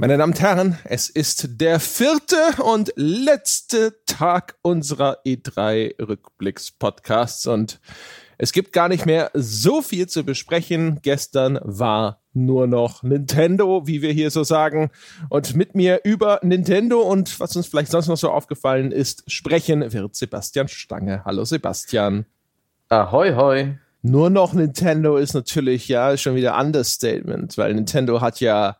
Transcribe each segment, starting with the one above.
Meine Damen und Herren, es ist der vierte und letzte Tag unserer E3-Rückblicks-Podcasts und es gibt gar nicht mehr so viel zu besprechen. Gestern war nur noch Nintendo, wie wir hier so sagen. Und mit mir über Nintendo und was uns vielleicht sonst noch so aufgefallen ist, sprechen wird Sebastian Stange. Hallo Sebastian. Ahoi, hoi. Nur noch Nintendo ist natürlich ja schon wieder Understatement, weil Nintendo hat ja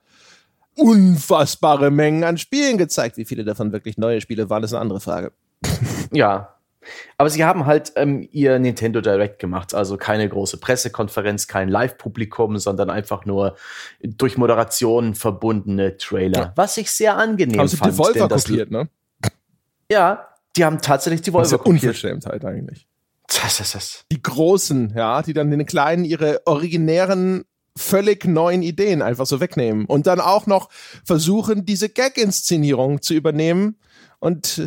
unfassbare Mengen an Spielen gezeigt. Wie viele davon wirklich neue Spiele waren, ist eine andere Frage. Ja. Aber sie haben halt ähm, ihr Nintendo Direct gemacht, also keine große Pressekonferenz, kein Live-Publikum, sondern einfach nur durch Moderation verbundene Trailer, ja. was ich sehr angenehm haben fand. Haben sie Devolver kopiert, ne? Ja, die haben tatsächlich die Volvo kopiert. Unverschämtheit eigentlich. Das, das, das. Die Großen, ja, die dann den Kleinen ihre originären völlig neuen Ideen einfach so wegnehmen und dann auch noch versuchen, diese Gag-Inszenierung zu übernehmen und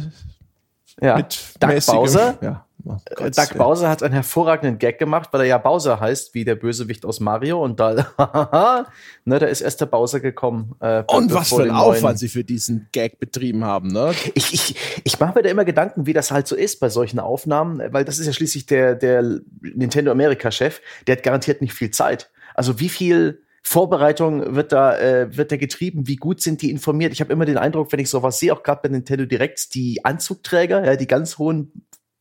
äh, ja. mit Doug Bowser, ja. Oh äh, Gott, Doug ja. Bowser hat einen hervorragenden Gag gemacht, weil er ja Bowser heißt, wie der Bösewicht aus Mario. Und da, ne, da ist erst der Bowser gekommen. Äh, und was für ein Aufwand sie für diesen Gag betrieben haben, ne? Ich, ich, ich mache mir da immer Gedanken, wie das halt so ist bei solchen Aufnahmen, weil das ist ja schließlich der, der Nintendo America-Chef, der hat garantiert nicht viel Zeit. Also wie viel Vorbereitung wird da, äh, wird da getrieben? Wie gut sind die informiert? Ich habe immer den Eindruck, wenn ich sowas sehe, auch gerade bei Nintendo Direct, die Anzugträger, ja, die ganz hohen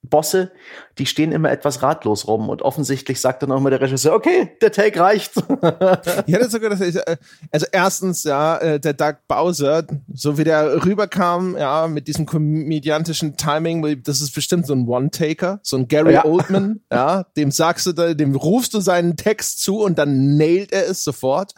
Bosse, die stehen immer etwas ratlos rum und offensichtlich sagt dann auch immer der Regisseur, okay, der Take reicht. ich hätte sogar das, äh, also erstens, ja, äh, der Doug Bowser, so wie der rüberkam, ja, mit diesem komödiantischen Timing, das ist bestimmt so ein One-Taker, so ein Gary ja. Oldman, ja, dem sagst du, dem rufst du seinen Text zu und dann nailt er es sofort.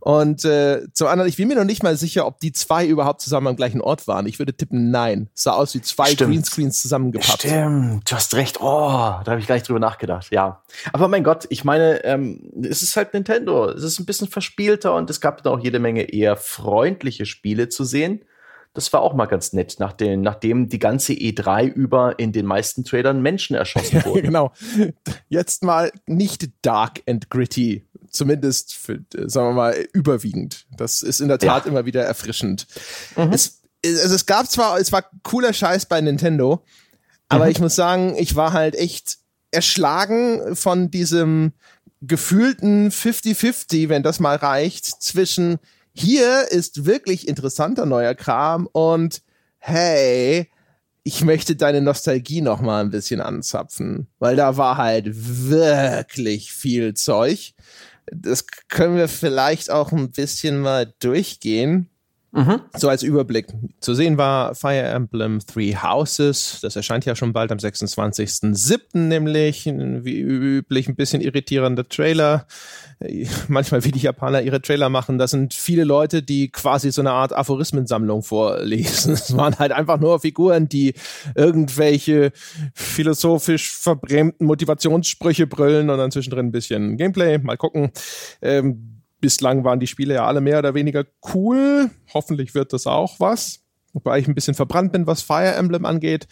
Und äh, zum anderen, ich bin mir noch nicht mal sicher, ob die zwei überhaupt zusammen am gleichen Ort waren. Ich würde tippen, nein. Es sah aus wie zwei Stimmt. Greenscreens zusammengepappt. Stimmt, du hast recht. Oh, da habe ich gar nicht drüber nachgedacht. Ja. Aber mein Gott, ich meine, ähm, es ist halt Nintendo. Es ist ein bisschen verspielter und es gab da auch jede Menge eher freundliche Spiele zu sehen. Das war auch mal ganz nett, nach den, nachdem die ganze E3 über in den meisten Trailern Menschen erschossen wurden. genau. Jetzt mal nicht dark and gritty zumindest für, sagen wir mal, überwiegend. Das ist in der Tat ja. immer wieder erfrischend. Mhm. Es, also es gab zwar, es war cooler Scheiß bei Nintendo, aber mhm. ich muss sagen, ich war halt echt erschlagen von diesem gefühlten 50-50, wenn das mal reicht, zwischen hier ist wirklich interessanter neuer Kram und hey, ich möchte deine Nostalgie noch mal ein bisschen anzapfen, weil da war halt wirklich viel Zeug das können wir vielleicht auch ein bisschen mal durchgehen. Mhm. So als Überblick. Zu sehen war Fire Emblem Three Houses. Das erscheint ja schon bald am 26.07. nämlich. Wie üblich ein bisschen irritierender Trailer. Manchmal, wie die Japaner ihre Trailer machen, das sind viele Leute, die quasi so eine Art Aphorismensammlung vorlesen. Es waren halt einfach nur Figuren, die irgendwelche philosophisch verbrämten Motivationssprüche brüllen und dann zwischendrin ein bisschen Gameplay. Mal gucken. Ähm, bislang waren die Spiele ja alle mehr oder weniger cool. Hoffentlich wird das auch was. Wobei ich ein bisschen verbrannt bin, was Fire Emblem angeht.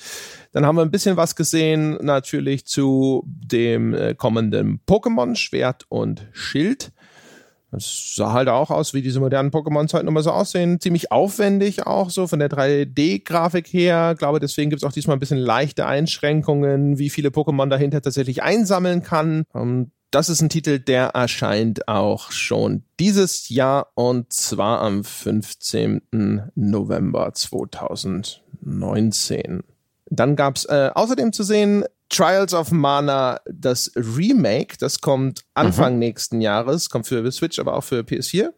Dann haben wir ein bisschen was gesehen, natürlich zu dem äh, kommenden Pokémon Schwert und Schild. Das sah halt auch aus, wie diese modernen Pokémons halt nochmal so aussehen. Ziemlich aufwendig auch so von der 3D-Grafik her. Glaube, deswegen gibt es auch diesmal ein bisschen leichte Einschränkungen, wie viele Pokémon dahinter tatsächlich einsammeln kann. Und das ist ein Titel, der erscheint auch schon dieses Jahr und zwar am 15. November 2019. Dann gab's äh, außerdem zu sehen Trials of Mana, das Remake, das kommt Anfang mhm. nächsten Jahres, kommt für Switch, aber auch für PS4.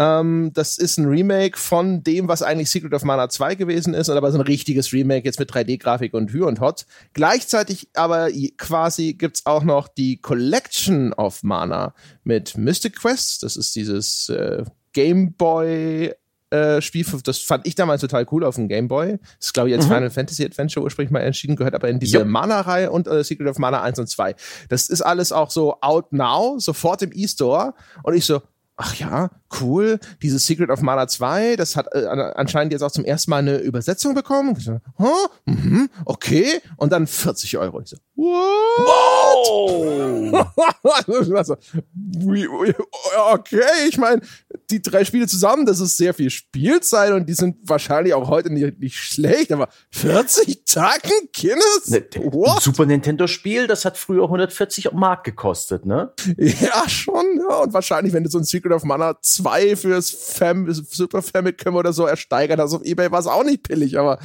Ähm, das ist ein Remake von dem, was eigentlich Secret of Mana 2 gewesen ist, aber so ein richtiges Remake jetzt mit 3D-Grafik und Hü und Hot. Gleichzeitig aber quasi gibt's auch noch die Collection of Mana mit Mystic Quest. Das ist dieses äh, Game Boy äh, Spiel, das fand ich damals total cool auf dem Game Boy. Das ist, glaube ich, als mhm. Final Fantasy Adventure ursprünglich mal entschieden, gehört aber in diese Mana-Reihe und äh, Secret of Mana 1 und 2. Das ist alles auch so out now, sofort im E-Store. Und ich so, ach ja, cool, dieses Secret of Mana 2, das hat äh, anscheinend jetzt auch zum ersten Mal eine Übersetzung bekommen. Ich so, huh? mhm, okay. Und dann 40 Euro. Ich so, What? Wow! okay, ich meine, die drei Spiele zusammen, das ist sehr viel Spielzeit und die sind wahrscheinlich auch heute nicht, nicht schlecht, aber 40 Tacken, Kinnes? Ne, What? Super Nintendo Spiel, das hat früher 140 Mark gekostet, ne? Ja, schon, ja. Und wahrscheinlich, wenn du so ein Secret of Mana 2 fürs Fam Super Famicom oder so ersteigert hast auf Ebay, war es auch nicht billig, aber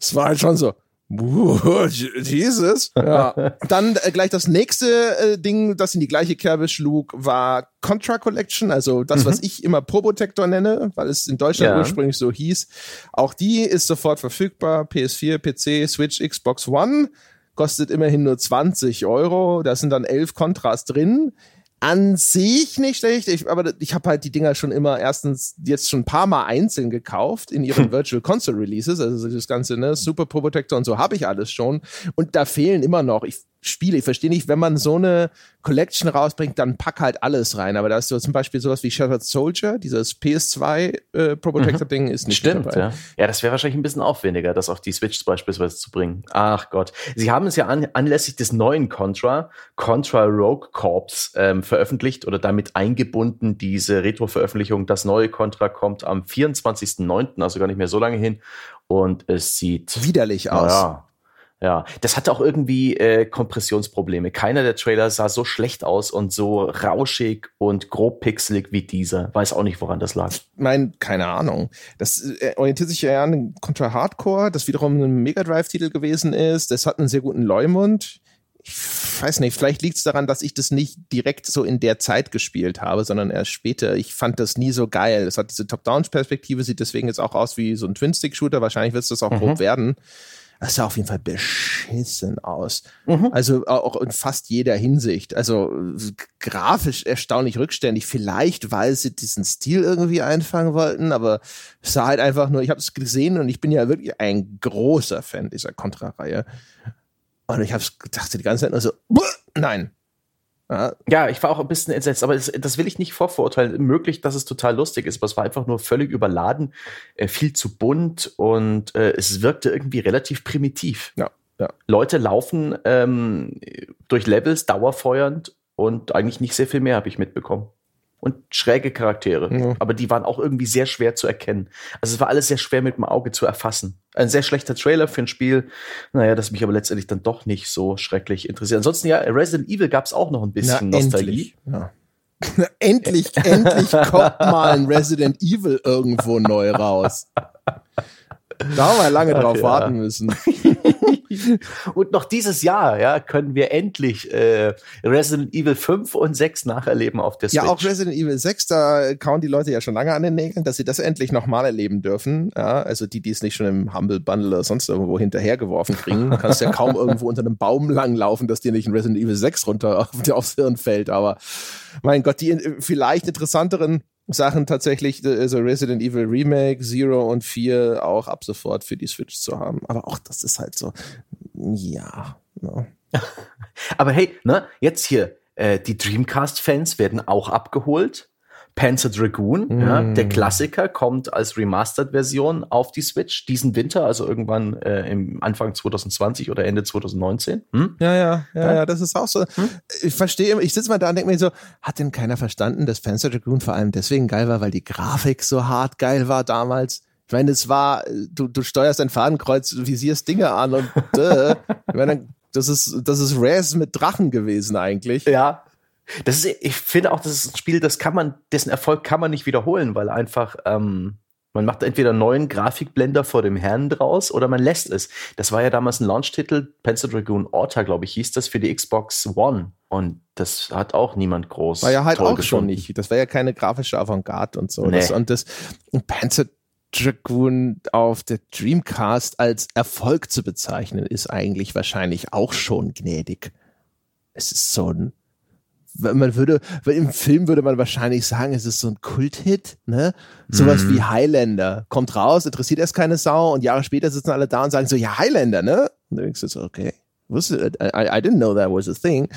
es war halt schon so. Jesus. Ja. Dann äh, gleich das nächste äh, Ding, das in die gleiche Kerbe schlug, war Contra Collection, also das, mhm. was ich immer Probotector nenne, weil es in Deutschland ja. ursprünglich so hieß. Auch die ist sofort verfügbar. PS4, PC, Switch, Xbox One. Kostet immerhin nur 20 Euro. Da sind dann elf Contras drin an sich nicht schlecht, ich, aber ich habe halt die Dinger schon immer erstens jetzt schon ein paar Mal einzeln gekauft in ihren Virtual Console Releases, also das ganze ne Super Pro Protector und so habe ich alles schon und da fehlen immer noch. Ich Spiele. Ich verstehe nicht, wenn man so eine Collection rausbringt, dann pack halt alles rein. Aber da ist so zum Beispiel sowas wie Shattered Soldier, dieses PS2 äh, Pro Protector Ding ist nicht Stimmt, dabei. Ja. ja, das wäre wahrscheinlich ein bisschen aufwendiger, das auf die Switch beispielsweise zu bringen. Ach Gott. Sie haben es ja an, anlässlich des neuen Contra, Contra Rogue Corps, ähm, veröffentlicht oder damit eingebunden, diese Retro-Veröffentlichung. Das neue Contra kommt am 24.09., also gar nicht mehr so lange hin. Und es sieht widerlich aus. Ja, ja, das hatte auch irgendwie äh, Kompressionsprobleme. Keiner der Trailer sah so schlecht aus und so rauschig und grob pixelig wie dieser. Weiß auch nicht, woran das lag. Ich meine, keine Ahnung. Das äh, orientiert sich ja an Contra Hardcore, das wiederum ein Mega Drive-Titel gewesen ist. Das hat einen sehr guten Leumund. Ich weiß nicht, vielleicht liegt es daran, dass ich das nicht direkt so in der Zeit gespielt habe, sondern erst später. Ich fand das nie so geil. Es hat diese Top-Down-Perspektive, sieht deswegen jetzt auch aus wie so ein Twin-Stick-Shooter. Wahrscheinlich wird es das auch mhm. grob werden. Das sah auf jeden Fall beschissen aus. Mhm. Also auch in fast jeder Hinsicht. Also grafisch erstaunlich rückständig. Vielleicht, weil sie diesen Stil irgendwie einfangen wollten, aber es sah halt einfach nur, ich habe es gesehen und ich bin ja wirklich ein großer Fan dieser Contra-Reihe. Und ich habe gedacht die ganze Zeit nur so, nein, ja. ich war auch ein bisschen entsetzt, aber das, das, will ich nicht vorverurteilen. Möglich, dass es total lustig ist, aber es war einfach nur völlig überladen, äh, viel zu bunt und äh, es wirkte irgendwie relativ primitiv. Ja, ja. Leute laufen ähm, durch Levels dauerfeuernd und eigentlich nicht sehr viel mehr habe ich mitbekommen und schräge Charaktere. Ja. Aber die waren auch irgendwie sehr schwer zu erkennen. Also es war alles sehr schwer mit dem Auge zu erfassen. Ein sehr schlechter Trailer für ein Spiel, naja, das mich aber letztendlich dann doch nicht so schrecklich interessiert. Ansonsten ja, Resident Evil gab es auch noch ein bisschen Na, Nostalgie. Ja. endlich, endlich kommt mal ein Resident Evil irgendwo neu raus. Da haben wir lange drauf ja. warten müssen. und noch dieses Jahr, ja, können wir endlich äh, Resident Evil 5 und 6 nacherleben auf der Switch. Ja, auch Resident Evil 6, da kauen die Leute ja schon lange an den Nägeln, dass sie das endlich nochmal erleben dürfen. Ja, also die, die es nicht schon im Humble Bundle oder sonst irgendwo hinterhergeworfen kriegen, du kannst ja kaum irgendwo unter einem Baum langlaufen, dass dir nicht ein Resident Evil 6 runter auf, aufs Hirn fällt. Aber mein Gott, die vielleicht interessanteren Sachen tatsächlich, also Resident Evil Remake, Zero und 4 auch ab sofort für die Switch zu haben. Aber auch das ist halt so, ja. Ne. Aber hey, ne, jetzt hier, äh, die Dreamcast-Fans werden auch abgeholt. Panzer Dragoon, mm. ja, der Klassiker, kommt als Remastered-Version auf die Switch diesen Winter, also irgendwann äh, im Anfang 2020 oder Ende 2019. Hm? Ja, ja, ja, ja, das ist auch so. Hm? Ich verstehe, ich sitze mal da und denke mir so, hat denn keiner verstanden, dass Panzer Dragoon vor allem deswegen geil war, weil die Grafik so hart geil war damals? Ich meine, es war, du, du steuerst ein Fadenkreuz, visierst Dinge an und äh, ich meine, das ist, das ist Res mit Drachen gewesen eigentlich. Ja, das ist, ich finde auch, das ist ein Spiel, das kann man, dessen Erfolg kann man nicht wiederholen, weil einfach ähm, man macht entweder einen neuen Grafikblender vor dem Herrn draus oder man lässt es. Das war ja damals ein Launch-Titel, Pencil Dragoon Orta, glaube ich, hieß das für die Xbox One. Und das hat auch niemand groß. War ja halt auch gefunden. schon nicht. Das war ja keine grafische Avantgarde und so. Nee. Das, und das Panzer Dragoon auf der Dreamcast als Erfolg zu bezeichnen, ist eigentlich wahrscheinlich auch schon gnädig. Es ist so ein man würde, im Film würde man wahrscheinlich sagen, es ist so ein Kulthit, ne? Sowas mhm. wie Highlander. Kommt raus, interessiert erst keine Sau und Jahre später sitzen alle da und sagen so, ja, Highlander, ne? Und dann denkst du so, okay. I, I didn't know that was a thing.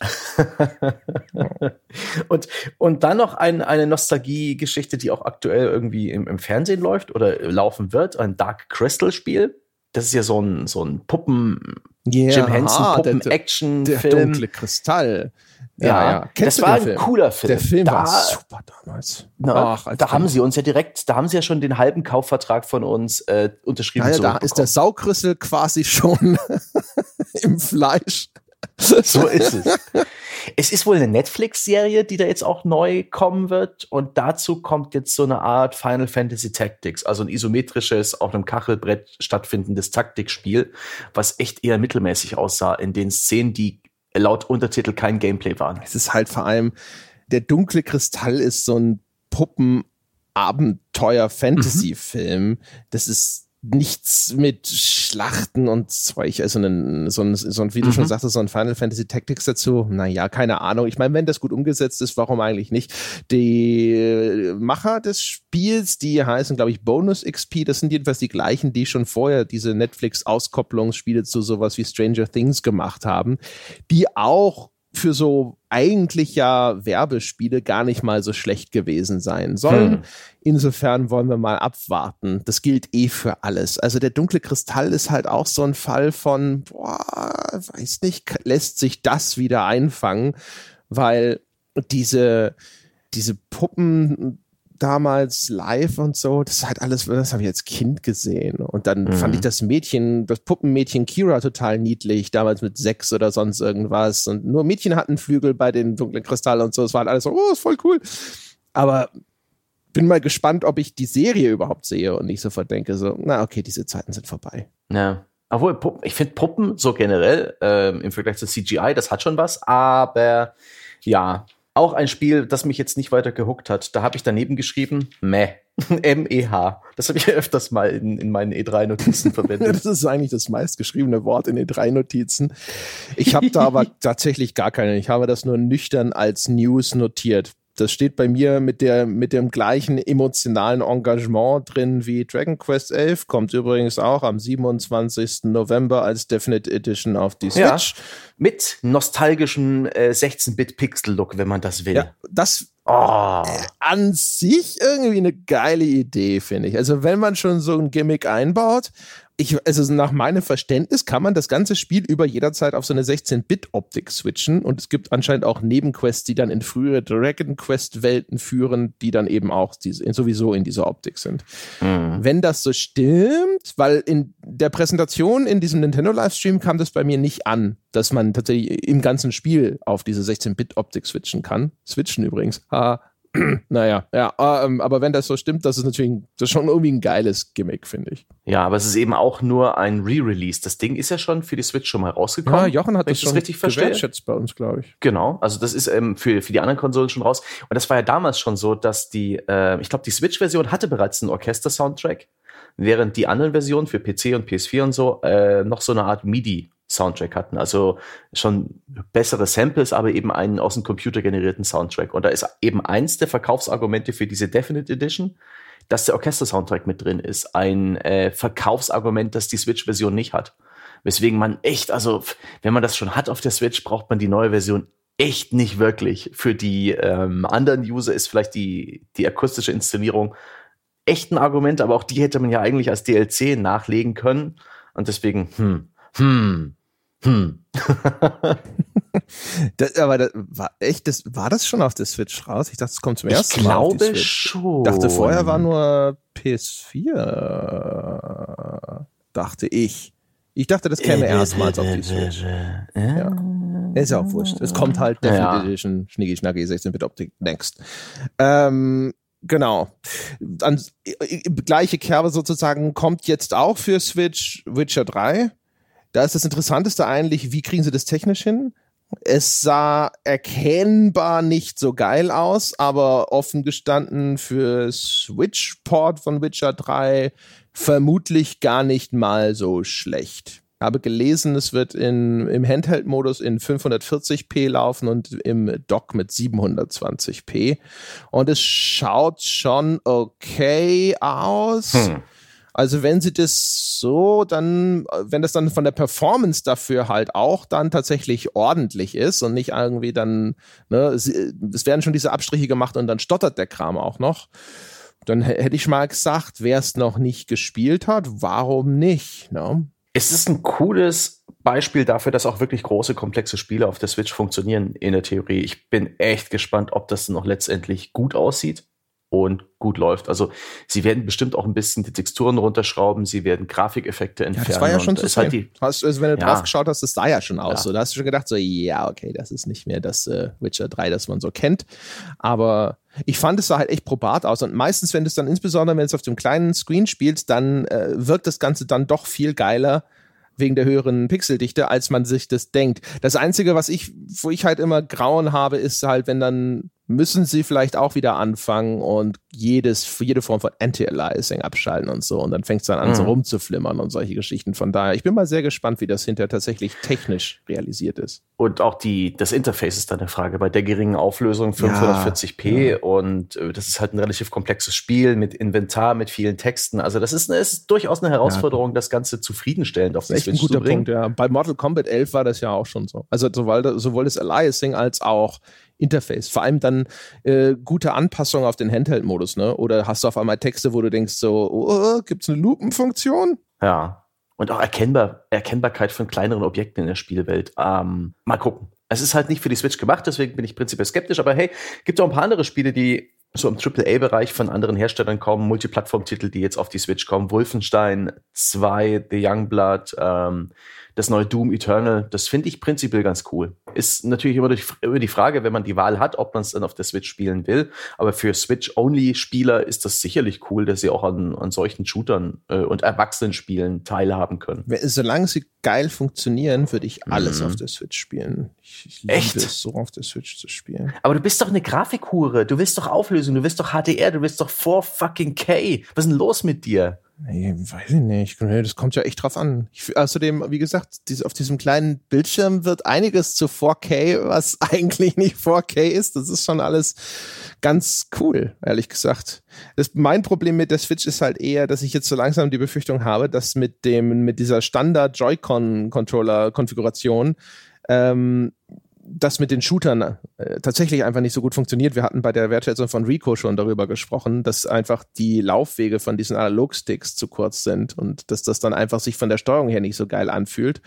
und, und dann noch ein, eine Nostalgie-Geschichte, die auch aktuell irgendwie im, im Fernsehen läuft oder laufen wird, ein Dark Crystal-Spiel. Das ist ja so ein, so ein Puppen, yeah, Jim Henson Puppen-Action-Film. Der dunkle Kristall. Ja, ja. ja. Kennst das war ein Film? cooler Film. Der Film da, war super damals. Na, Ach, da haben sie uns ja direkt, da haben sie ja schon den halben Kaufvertrag von uns äh, unterschrieben. Ja, da ist der Saugrüssel quasi schon im Fleisch. So ist es. Es ist wohl eine Netflix-Serie, die da jetzt auch neu kommen wird. Und dazu kommt jetzt so eine Art Final Fantasy Tactics, also ein isometrisches, auf einem Kachelbrett stattfindendes Taktikspiel, was echt eher mittelmäßig aussah in den Szenen, die laut Untertitel kein Gameplay waren. Es ist halt vor allem, der dunkle Kristall ist so ein Puppen-Abenteuer-Fantasy-Film. Mhm. Das ist nichts mit Schlachten und Zeug, also ein, so ein, so ein, wie du mhm. schon sagtest, so ein Final Fantasy Tactics dazu. Naja, keine Ahnung. Ich meine, wenn das gut umgesetzt ist, warum eigentlich nicht? Die Macher des Spiels, die heißen, glaube ich, Bonus XP, das sind jedenfalls die gleichen, die schon vorher diese Netflix-Auskopplungsspiele zu sowas wie Stranger Things gemacht haben, die auch für so eigentlich ja Werbespiele gar nicht mal so schlecht gewesen sein sollen. Hm. Insofern wollen wir mal abwarten. Das gilt eh für alles. Also der dunkle Kristall ist halt auch so ein Fall von, boah, weiß nicht, lässt sich das wieder einfangen, weil diese, diese Puppen damals live und so, das ist halt alles, das habe ich als Kind gesehen. Und dann mhm. fand ich das Mädchen, das Puppenmädchen Kira total niedlich, damals mit sechs oder sonst irgendwas. Und nur Mädchen hatten Flügel bei den dunklen Kristallen und so. Es war halt alles so, oh, ist voll cool. Aber bin mal gespannt, ob ich die Serie überhaupt sehe und nicht sofort denke, so, na okay, diese Zeiten sind vorbei. Ja. Obwohl, ich finde Puppen so generell ähm, im Vergleich zu CGI, das hat schon was, aber ja, auch ein Spiel, das mich jetzt nicht weiter gehuckt hat. Da habe ich daneben geschrieben, meh. M-E-H. Das habe ich ja öfters mal in, in meinen E3-Notizen verwendet. das ist eigentlich das meistgeschriebene Wort in E3-Notizen. Ich habe da aber tatsächlich gar keine. Ich habe das nur nüchtern als News notiert das steht bei mir mit der mit dem gleichen emotionalen Engagement drin wie Dragon Quest 11 kommt übrigens auch am 27. November als Definite Edition auf die Switch ja, mit nostalgischem äh, 16-Bit Pixel Look, wenn man das will. Ja, das Oh. An sich irgendwie eine geile Idee, finde ich. Also, wenn man schon so ein Gimmick einbaut, ich, also nach meinem Verständnis kann man das ganze Spiel über jederzeit auf so eine 16-Bit-Optik switchen und es gibt anscheinend auch Nebenquests, die dann in frühere Dragon Quest-Welten führen, die dann eben auch diese, sowieso in dieser Optik sind. Mhm. Wenn das so stimmt, weil in der Präsentation in diesem Nintendo-Livestream kam das bei mir nicht an, dass man tatsächlich im ganzen Spiel auf diese 16-Bit-Optik switchen kann. Switchen übrigens. Ha, naja, ja, ähm, aber wenn das so stimmt, das ist natürlich das ist schon irgendwie ein geiles Gimmick, finde ich. Ja, aber es ist eben auch nur ein Re-Release. Das Ding ist ja schon für die Switch schon mal rausgekommen. Ja, Jochen hat das schon richtig verstehen. bei uns, glaube ich. Genau, also das ist ähm, für, für die anderen Konsolen schon raus. Und das war ja damals schon so, dass die, äh, ich glaube, die Switch-Version hatte bereits einen Orchester-Soundtrack, während die anderen Versionen für PC und PS4 und so äh, noch so eine Art MIDI Soundtrack hatten. Also schon bessere Samples, aber eben einen aus dem Computer generierten Soundtrack. Und da ist eben eins der Verkaufsargumente für diese Definite Edition, dass der Orchester-Soundtrack mit drin ist. Ein äh, Verkaufsargument, das die Switch-Version nicht hat. Weswegen man echt, also wenn man das schon hat auf der Switch, braucht man die neue Version echt nicht wirklich. Für die ähm, anderen User ist vielleicht die, die akustische Inszenierung echt ein Argument, aber auch die hätte man ja eigentlich als DLC nachlegen können. Und deswegen, hm, hm, hm. das, aber das war echt, das, war das schon auf der Switch raus? Ich dachte, es kommt zum ersten ich Mal. Ich glaube schon. Ich dachte, vorher war nur PS4. Dachte ich. Ich dachte, das käme erstmals auf die Switch. Ja. Ist ja auch wurscht. Es kommt halt Definitive ja. Edition, Schnicki Schnacki, 16-Bit Optik, next. Ähm, Genau. Dann, gleiche Kerbe sozusagen kommt jetzt auch für Switch Witcher 3. Da ist das Interessanteste eigentlich, wie kriegen sie das technisch hin? Es sah erkennbar nicht so geil aus, aber offen gestanden für Switch-Port von Witcher 3 vermutlich gar nicht mal so schlecht. Habe gelesen, es wird in, im Handheld-Modus in 540p laufen und im Dock mit 720p. Und es schaut schon okay aus. Hm. Also wenn sie das so, dann, wenn das dann von der Performance dafür halt auch dann tatsächlich ordentlich ist und nicht irgendwie dann, ne, es werden schon diese Abstriche gemacht und dann stottert der Kram auch noch, dann hätte ich mal gesagt, wer es noch nicht gespielt hat, warum nicht? Ne? Es ist ein cooles Beispiel dafür, dass auch wirklich große, komplexe Spiele auf der Switch funktionieren in der Theorie. Ich bin echt gespannt, ob das noch letztendlich gut aussieht und gut läuft. Also sie werden bestimmt auch ein bisschen die Texturen runterschrauben, sie werden Grafikeffekte entfernen. Ja, das war ja schon zu halt hast, also wenn du ja. drauf geschaut hast, das sah ja schon aus. Ja. So, da hast du schon gedacht, so ja, okay, das ist nicht mehr das äh, Witcher 3, das man so kennt. Aber ich fand, es sah halt echt probat aus. Und meistens, wenn du es dann, insbesondere wenn es auf dem kleinen Screen spielst, dann äh, wirkt das Ganze dann doch viel geiler wegen der höheren Pixeldichte, als man sich das denkt. Das Einzige, was ich, wo ich halt immer Grauen habe, ist halt, wenn dann müssen sie vielleicht auch wieder anfangen und jedes, jede Form von Anti-Aliasing abschalten und so. Und dann fängt es dann an, mhm. so rumzuflimmern und solche Geschichten. Von daher, ich bin mal sehr gespannt, wie das hinterher tatsächlich technisch realisiert ist. Und auch die, das Interface ist dann eine Frage. Bei der geringen Auflösung 540p ja, und äh, das ist halt ein relativ komplexes Spiel mit Inventar, mit vielen Texten. Also das ist, ist durchaus eine Herausforderung, ja. das Ganze zufriedenstellend auf Switch guter zu bringen. Punkt, ja. Bei Mortal Kombat 11 war das ja auch schon so. Also sowohl, sowohl das Aliasing als auch Interface. Vor allem dann äh, gute Anpassungen auf den Handheld-Modus, ne? Oder hast du auf einmal Texte, wo du denkst so, oh, gibt's eine Lupenfunktion? Ja. Und auch Erkennbar Erkennbarkeit von kleineren Objekten in der Spielwelt. Ähm, mal gucken. Es ist halt nicht für die Switch gemacht, deswegen bin ich prinzipiell skeptisch. Aber hey, gibt auch ein paar andere Spiele, die so im AAA-Bereich von anderen Herstellern kommen, Multiplattform-Titel, die jetzt auf die Switch kommen. Wolfenstein 2, The Youngblood, ähm, das neue Doom Eternal, das finde ich prinzipiell ganz cool. Ist natürlich immer die, die Frage, wenn man die Wahl hat, ob man es dann auf der Switch spielen will. Aber für Switch-Only-Spieler ist das sicherlich cool, dass sie auch an, an solchen Shootern äh, und Erwachsenenspielen teilhaben können. Solange sie geil funktionieren, würde ich alles mhm. auf der Switch spielen. Ich, ich liebe Echt? es, so auf der Switch zu spielen. Aber du bist doch eine Grafikhure. Du willst doch Auflösung, du willst doch HDR, du willst doch 4 fucking K. Was ist denn los mit dir? Nee, weiß ich nicht. Das kommt ja echt drauf an. Ich, außerdem, wie gesagt, dies, auf diesem kleinen Bildschirm wird einiges zu 4K, was eigentlich nicht 4K ist. Das ist schon alles ganz cool, ehrlich gesagt. Das, mein Problem mit der Switch ist halt eher, dass ich jetzt so langsam die Befürchtung habe, dass mit dem, mit dieser Standard Joy-Con-Controller-Konfiguration ähm, das mit den Shootern äh, tatsächlich einfach nicht so gut funktioniert. Wir hatten bei der Wertschätzung von Rico schon darüber gesprochen, dass einfach die Laufwege von diesen Analog-Sticks zu kurz sind und dass das dann einfach sich von der Steuerung her nicht so geil anfühlt.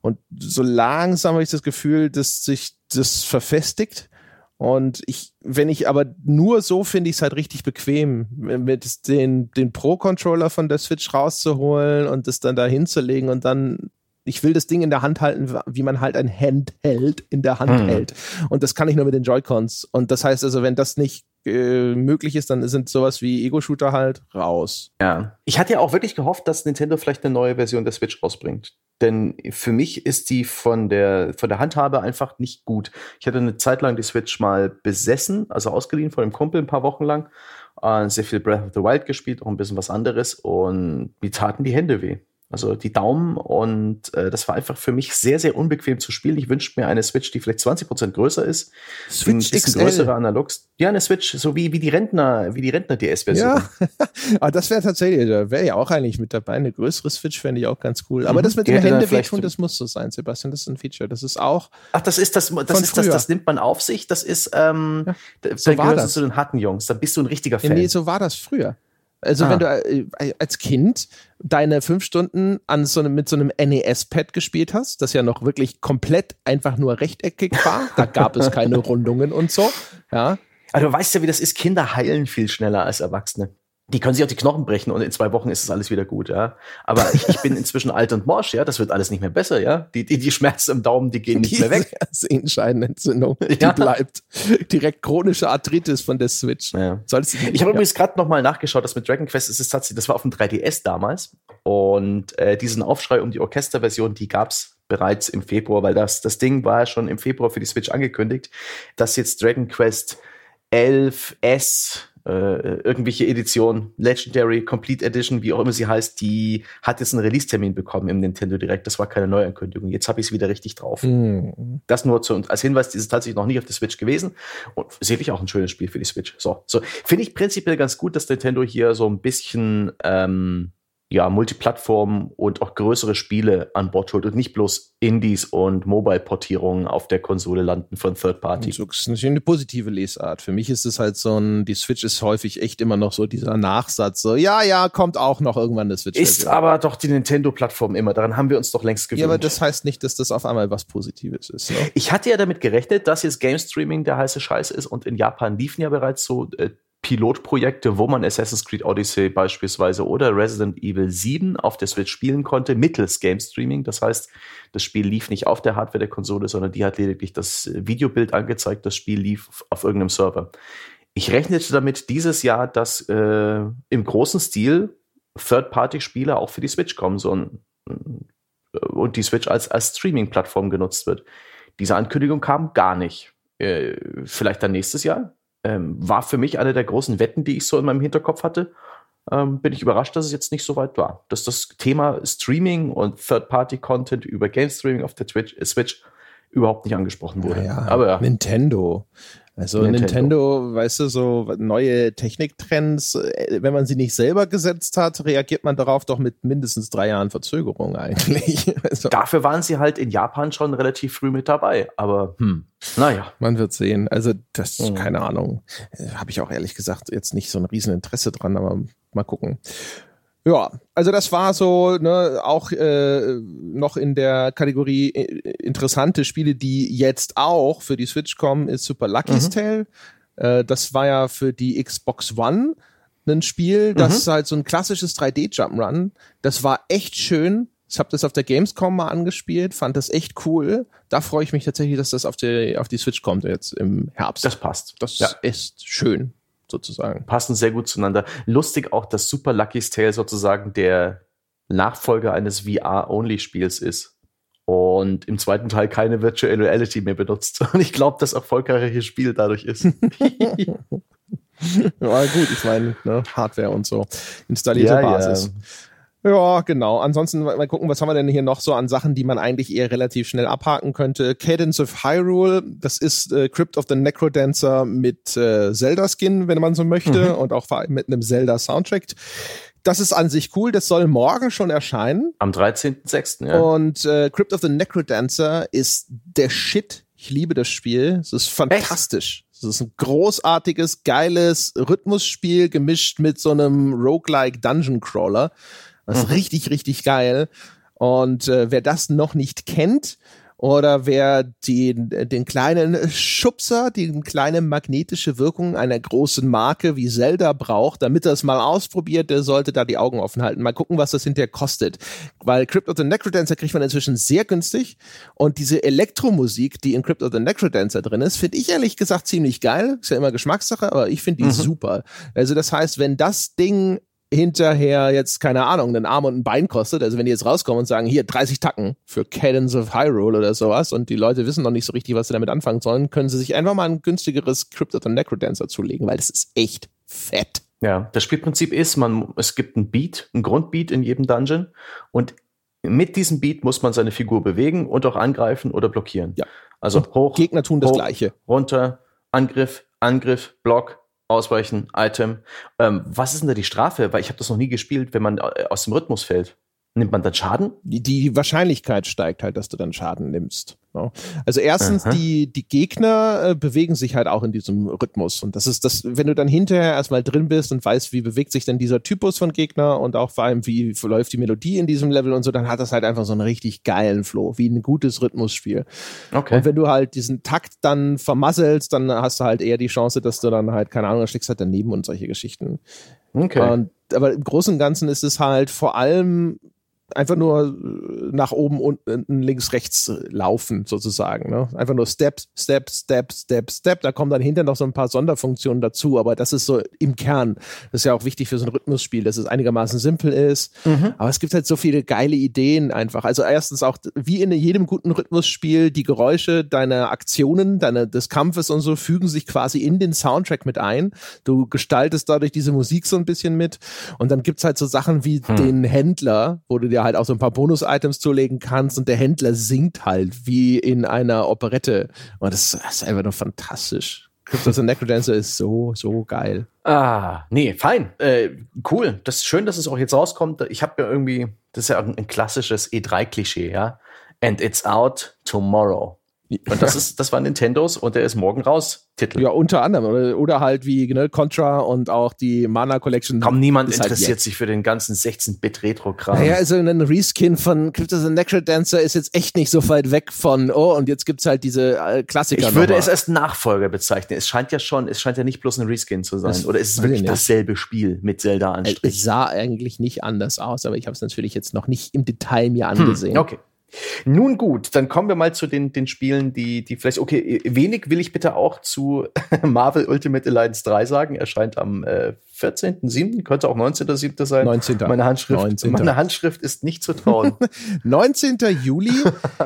Und so langsam habe ich das Gefühl, dass sich das verfestigt. Und ich, wenn ich aber nur so finde ich es halt richtig bequem, mit den, den Pro-Controller von der Switch rauszuholen und das dann da hinzulegen und dann ich will das Ding in der Hand halten, wie man halt ein Handheld in der Hand hm. hält. Und das kann ich nur mit den Joy-Cons. Und das heißt also, wenn das nicht äh, möglich ist, dann sind sowas wie Ego-Shooter halt raus. Ja. Ich hatte ja auch wirklich gehofft, dass Nintendo vielleicht eine neue Version der Switch rausbringt. Denn für mich ist die von der, von der Handhabe einfach nicht gut. Ich hatte eine Zeit lang die Switch mal besessen, also ausgeliehen von einem Kumpel ein paar Wochen lang. Äh, sehr viel Breath of the Wild gespielt, auch ein bisschen was anderes. Und mir taten die Hände weh also die Daumen. Und äh, das war einfach für mich sehr, sehr unbequem zu spielen. Ich wünschte mir eine Switch, die vielleicht 20% größer ist. Switch ein XL. größere Analogs. Ja, eine Switch, so wie, wie die Rentner, wie die Rentner-DS-Version. Ja, aber das wäre tatsächlich, da wäre ja auch eigentlich mit dabei. Eine größere Switch fände ich auch ganz cool. Aber mhm. das mit dem Hände wehtun, das muss so sein, Sebastian. Das ist ein Feature. Das ist auch. Ach, das ist das, das ist das, das nimmt man auf sich. Das ist, ähm, ja, so war das. zu den harten Jungs. Da bist du ein richtiger Fan. Nee, so war das früher. Also ah. wenn du äh, als Kind deine fünf Stunden an so einem, mit so einem NES-Pad gespielt hast, das ja noch wirklich komplett einfach nur rechteckig war, da gab es keine Rundungen und so, ja. Also du weißt ja, wie das ist, Kinder heilen viel schneller als Erwachsene die können sich auch die Knochen brechen und in zwei Wochen ist es alles wieder gut, ja. Aber ich, ich bin inzwischen alt und morsch, ja. Das wird alles nicht mehr besser, ja. Die, die, die Schmerzen im Daumen, die gehen nicht die mehr weg. Sehenscheidenentzündung, ja. die bleibt. Direkt chronische Arthritis von der Switch. Ja. ich habe übrigens gerade noch mal nachgeschaut, das mit Dragon Quest ist es tatsächlich, das war auf dem 3DS damals. Und äh, diesen Aufschrei um die Orchesterversion, die gab's bereits im Februar, weil das, das Ding war schon im Februar für die Switch angekündigt, dass jetzt Dragon Quest 11S äh, irgendwelche Edition, Legendary, Complete Edition, wie auch immer sie heißt, die hat jetzt einen Release-Termin bekommen im Nintendo Direct. Das war keine Neuankündigung. Jetzt habe ich es wieder richtig drauf. Mhm. Das nur zu, als Hinweis, dieses ist tatsächlich noch nicht auf der Switch gewesen. Und sicherlich auch ein schönes Spiel für die Switch. So, so. Finde ich prinzipiell ganz gut, dass Nintendo hier so ein bisschen ähm, ja, Multiplattform und auch größere Spiele an Bord holt und nicht bloß Indies und Mobile-Portierungen auf der Konsole landen von Third Party. Das ist natürlich eine positive Lesart. Für mich ist es halt so ein, die Switch ist häufig echt immer noch so dieser Nachsatz, so, ja, ja, kommt auch noch irgendwann eine Switch. Ist aber doch die Nintendo-Plattform immer, daran haben wir uns doch längst gewöhnt. Ja, aber das heißt nicht, dass das auf einmal was Positives ist. Ne? Ich hatte ja damit gerechnet, dass jetzt Game Streaming der heiße Scheiß ist und in Japan liefen ja bereits so äh, Pilotprojekte, wo man Assassin's Creed Odyssey beispielsweise oder Resident Evil 7 auf der Switch spielen konnte, mittels Game Streaming. Das heißt, das Spiel lief nicht auf der Hardware der Konsole, sondern die hat lediglich das Videobild angezeigt. Das Spiel lief auf irgendeinem Server. Ich rechnete damit dieses Jahr, dass äh, im großen Stil Third-Party-Spiele auch für die Switch kommen sollen äh, und die Switch als, als Streaming-Plattform genutzt wird. Diese Ankündigung kam gar nicht. Äh, vielleicht dann nächstes Jahr? Ähm, war für mich eine der großen Wetten, die ich so in meinem Hinterkopf hatte. Ähm, bin ich überrascht, dass es jetzt nicht so weit war. Dass das Thema Streaming und Third-Party-Content über Game Streaming auf der Twitch, äh, Switch überhaupt nicht angesprochen wurde. Naja, Aber ja. Nintendo. Also Nintendo. Nintendo, weißt du, so neue Techniktrends, äh, wenn man sie nicht selber gesetzt hat, reagiert man darauf doch mit mindestens drei Jahren Verzögerung eigentlich. Also. Dafür waren sie halt in Japan schon relativ früh mit dabei, aber hm, naja. Man wird sehen. Also das, hm. keine Ahnung, äh, habe ich auch ehrlich gesagt jetzt nicht so ein Rieseninteresse dran, aber mal gucken. Ja, also das war so, ne, auch äh, noch in der Kategorie äh, interessante Spiele, die jetzt auch für die Switch kommen, ist Super Lucky's mhm. Tale. Äh, das war ja für die Xbox One ein Spiel, das mhm. ist halt so ein klassisches 3D-Jump'n'Run. Das war echt schön. Ich habe das auf der Gamescom mal angespielt, fand das echt cool. Da freue ich mich tatsächlich, dass das auf die, auf die Switch kommt jetzt im Herbst. Das passt. Das ja. ist schön sozusagen. Passen sehr gut zueinander. Lustig auch, dass Super Lucky's Tale sozusagen der Nachfolger eines VR-Only-Spiels ist. Und im zweiten Teil keine Virtual Reality mehr benutzt. Und ich glaube, das erfolgreiche Spiel dadurch ist. ja, gut, ich meine, ne, Hardware und so. Installierte ja, Basis. Ja. Ja, genau. Ansonsten mal gucken, was haben wir denn hier noch so an Sachen, die man eigentlich eher relativ schnell abhaken könnte. Cadence of Hyrule, das ist äh, Crypt of the Necrodancer mit äh, Zelda-Skin, wenn man so möchte, mhm. und auch mit einem Zelda-Soundtrack. Das ist an sich cool, das soll morgen schon erscheinen. Am 13.06., ja. Und äh, Crypt of the Necrodancer ist der Shit. Ich liebe das Spiel. Es ist fantastisch. Es ist ein großartiges, geiles Rhythmusspiel gemischt mit so einem Roguelike Dungeon Crawler. Das ist mhm. richtig, richtig geil. Und äh, wer das noch nicht kennt, oder wer den, den kleinen Schubser, die kleine magnetische Wirkung einer großen Marke wie Zelda braucht, damit er es mal ausprobiert, der sollte da die Augen offen halten. Mal gucken, was das hinterher kostet. Weil Crypt of the Necrodancer kriegt man inzwischen sehr günstig und diese Elektromusik, die in Crypt of the Necrodancer drin ist, finde ich ehrlich gesagt ziemlich geil. Ist ja immer Geschmackssache, aber ich finde die mhm. super. Also das heißt, wenn das Ding hinterher jetzt, keine Ahnung, einen Arm und ein Bein kostet. Also wenn die jetzt rauskommen und sagen, hier 30 Tacken für Cadence of Hyrule oder sowas und die Leute wissen noch nicht so richtig, was sie damit anfangen sollen, können sie sich einfach mal ein günstigeres Crypto und Necrodancer zulegen, weil das ist echt fett. Ja, das Spielprinzip ist, man, es gibt ein Beat, ein Grundbeat in jedem Dungeon und mit diesem Beat muss man seine Figur bewegen und auch angreifen oder blockieren. Ja. Also und hoch. Gegner tun das hoch, Gleiche. Runter, Angriff, Angriff, Block, Ausweichen, Item. Ähm, was ist denn da die Strafe? Weil ich habe das noch nie gespielt, wenn man äh, aus dem Rhythmus fällt. Nimmt man dann Schaden? Die, die Wahrscheinlichkeit steigt halt, dass du dann Schaden nimmst. Ne? Also erstens, die, die Gegner äh, bewegen sich halt auch in diesem Rhythmus. Und das ist das, wenn du dann hinterher erstmal drin bist und weißt, wie bewegt sich denn dieser Typus von Gegner und auch vor allem, wie läuft die Melodie in diesem Level und so, dann hat das halt einfach so einen richtig geilen Flow, wie ein gutes Rhythmusspiel. Okay. Und wenn du halt diesen Takt dann vermasselst, dann hast du halt eher die Chance, dass du dann halt, keine Ahnung, da schlägst halt daneben und solche Geschichten. Okay. Und, aber im Großen und Ganzen ist es halt vor allem einfach nur äh, nach oben, unten, links, rechts äh, laufen, sozusagen. Ne? Einfach nur Step, Step, Step, Step, Step. Da kommen dann hinter noch so ein paar Sonderfunktionen dazu, aber das ist so im Kern. Das ist ja auch wichtig für so ein Rhythmusspiel, dass es einigermaßen simpel ist. Mhm. Aber es gibt halt so viele geile Ideen einfach. Also erstens auch, wie in jedem guten Rhythmusspiel, die Geräusche deiner Aktionen, deiner, des Kampfes und so fügen sich quasi in den Soundtrack mit ein. Du gestaltest dadurch diese Musik so ein bisschen mit. Und dann gibt's halt so Sachen wie hm. den Händler, wo du dir halt auch so ein paar Bonus-Items zulegen kannst und der Händler singt halt wie in einer Operette. Und das, das ist einfach nur fantastisch. Crypto the Necrodancer ist so, so geil. Ah, nee, fein. Äh, cool. Das ist schön, dass es auch jetzt rauskommt. Ich habe ja irgendwie, das ist ja ein, ein klassisches E3-Klischee, ja. And it's out tomorrow. Und das ist, das war Nintendos und der ist morgen raus. Titel. Ja, unter anderem. Oder, oder halt wie ne, Contra und auch die Mana Collection. Kaum niemand halt interessiert halt sich für den ganzen 16-Bit-Retro-Kram. Naja, also ein Reskin von Crypto the Necrodancer ist jetzt echt nicht so weit weg von, oh, und jetzt gibt's halt diese äh, Klassiker. Ich würde es als Nachfolger bezeichnen. Es scheint ja schon, es scheint ja nicht bloß ein Reskin zu sein. Das oder ist es wirklich dasselbe Spiel mit Zelda-Anstrich? Es sah eigentlich nicht anders aus, aber ich habe es natürlich jetzt noch nicht im Detail mir hm, angesehen. Hm, okay. Nun gut, dann kommen wir mal zu den, den Spielen, die, die vielleicht, okay, wenig will ich bitte auch zu Marvel Ultimate Alliance 3 sagen. Erscheint am äh, 14.07., könnte auch 19.07. sein. 19. Meine Handschrift, 19. meine Handschrift ist nicht zu trauen. 19. Juli.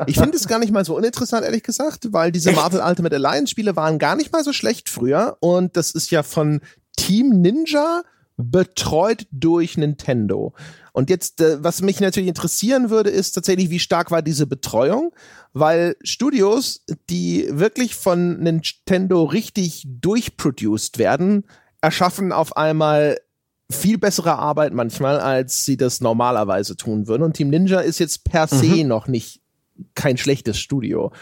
Ich finde es gar nicht mal so uninteressant, ehrlich gesagt, weil diese Echt? Marvel Ultimate Alliance Spiele waren gar nicht mal so schlecht früher und das ist ja von Team Ninja betreut durch Nintendo. Und jetzt, äh, was mich natürlich interessieren würde, ist tatsächlich, wie stark war diese Betreuung, weil Studios, die wirklich von Nintendo richtig durchproduced werden, erschaffen auf einmal viel bessere Arbeit manchmal, als sie das normalerweise tun würden. Und Team Ninja ist jetzt per se mhm. noch nicht kein schlechtes Studio.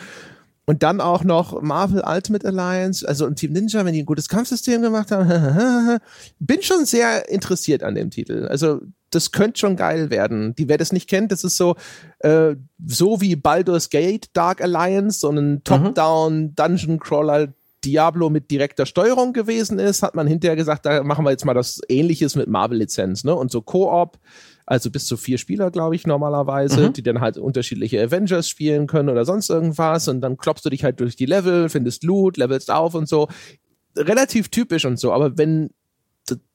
Und dann auch noch Marvel Ultimate Alliance, also und Team Ninja, wenn die ein gutes Kampfsystem gemacht haben. Bin schon sehr interessiert an dem Titel. Also das könnte schon geil werden. Die, wer das nicht kennt, das ist so, äh, so wie Baldur's Gate Dark Alliance, so ein mhm. Top-Down Dungeon Crawler Diablo mit direkter Steuerung gewesen ist, hat man hinterher gesagt, da machen wir jetzt mal das Ähnliches mit Marvel-Lizenz, ne? Und so Koop also bis zu vier Spieler, glaube ich, normalerweise, mhm. die dann halt unterschiedliche Avengers spielen können oder sonst irgendwas und dann klopfst du dich halt durch die Level, findest Loot, levelst auf und so. Relativ typisch und so, aber wenn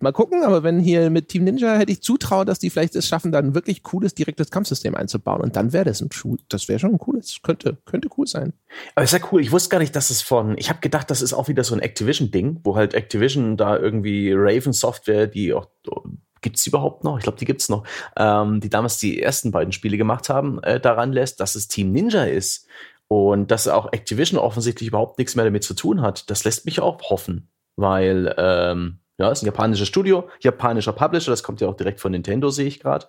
mal gucken, aber wenn hier mit Team Ninja hätte ich zutrauen, dass die vielleicht es schaffen, dann wirklich cooles direktes Kampfsystem einzubauen und dann wäre das ein das wäre schon ein cooles, könnte könnte cool sein. Aber ist ja cool. Ich wusste gar nicht, dass es von ich habe gedacht, das ist auch wieder so ein Activision Ding, wo halt Activision da irgendwie Raven Software, die auch gibt's überhaupt noch? Ich glaube, die gibt's noch. Ähm, die damals die ersten beiden Spiele gemacht haben, äh, daran lässt, dass es Team Ninja ist und dass auch Activision offensichtlich überhaupt nichts mehr damit zu tun hat. Das lässt mich auch hoffen, weil ähm, ja, ist ein japanisches Studio, japanischer Publisher, das kommt ja auch direkt von Nintendo, sehe ich gerade.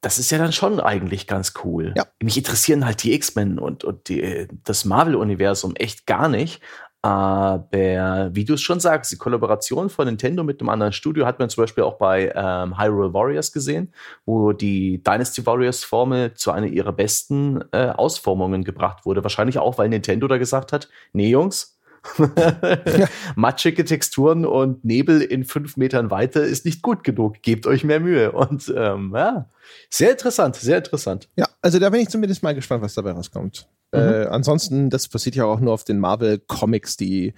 Das ist ja dann schon eigentlich ganz cool. Ja. Mich interessieren halt die X-Men und, und die, das Marvel-Universum echt gar nicht. Aber wie du es schon sagst, die Kollaboration von Nintendo mit einem anderen Studio hat man zum Beispiel auch bei ähm, Hyrule Warriors gesehen, wo die Dynasty Warriors Formel zu einer ihrer besten äh, Ausformungen gebracht wurde. Wahrscheinlich auch, weil Nintendo da gesagt hat, nee Jungs, matschige Texturen und Nebel in fünf Metern weiter ist nicht gut genug. Gebt euch mehr Mühe. Und ähm, ja, sehr interessant, sehr interessant. Ja, also da bin ich zumindest mal gespannt, was dabei rauskommt. Mhm. Äh, ansonsten, das passiert ja auch nur auf den Marvel Comics, die,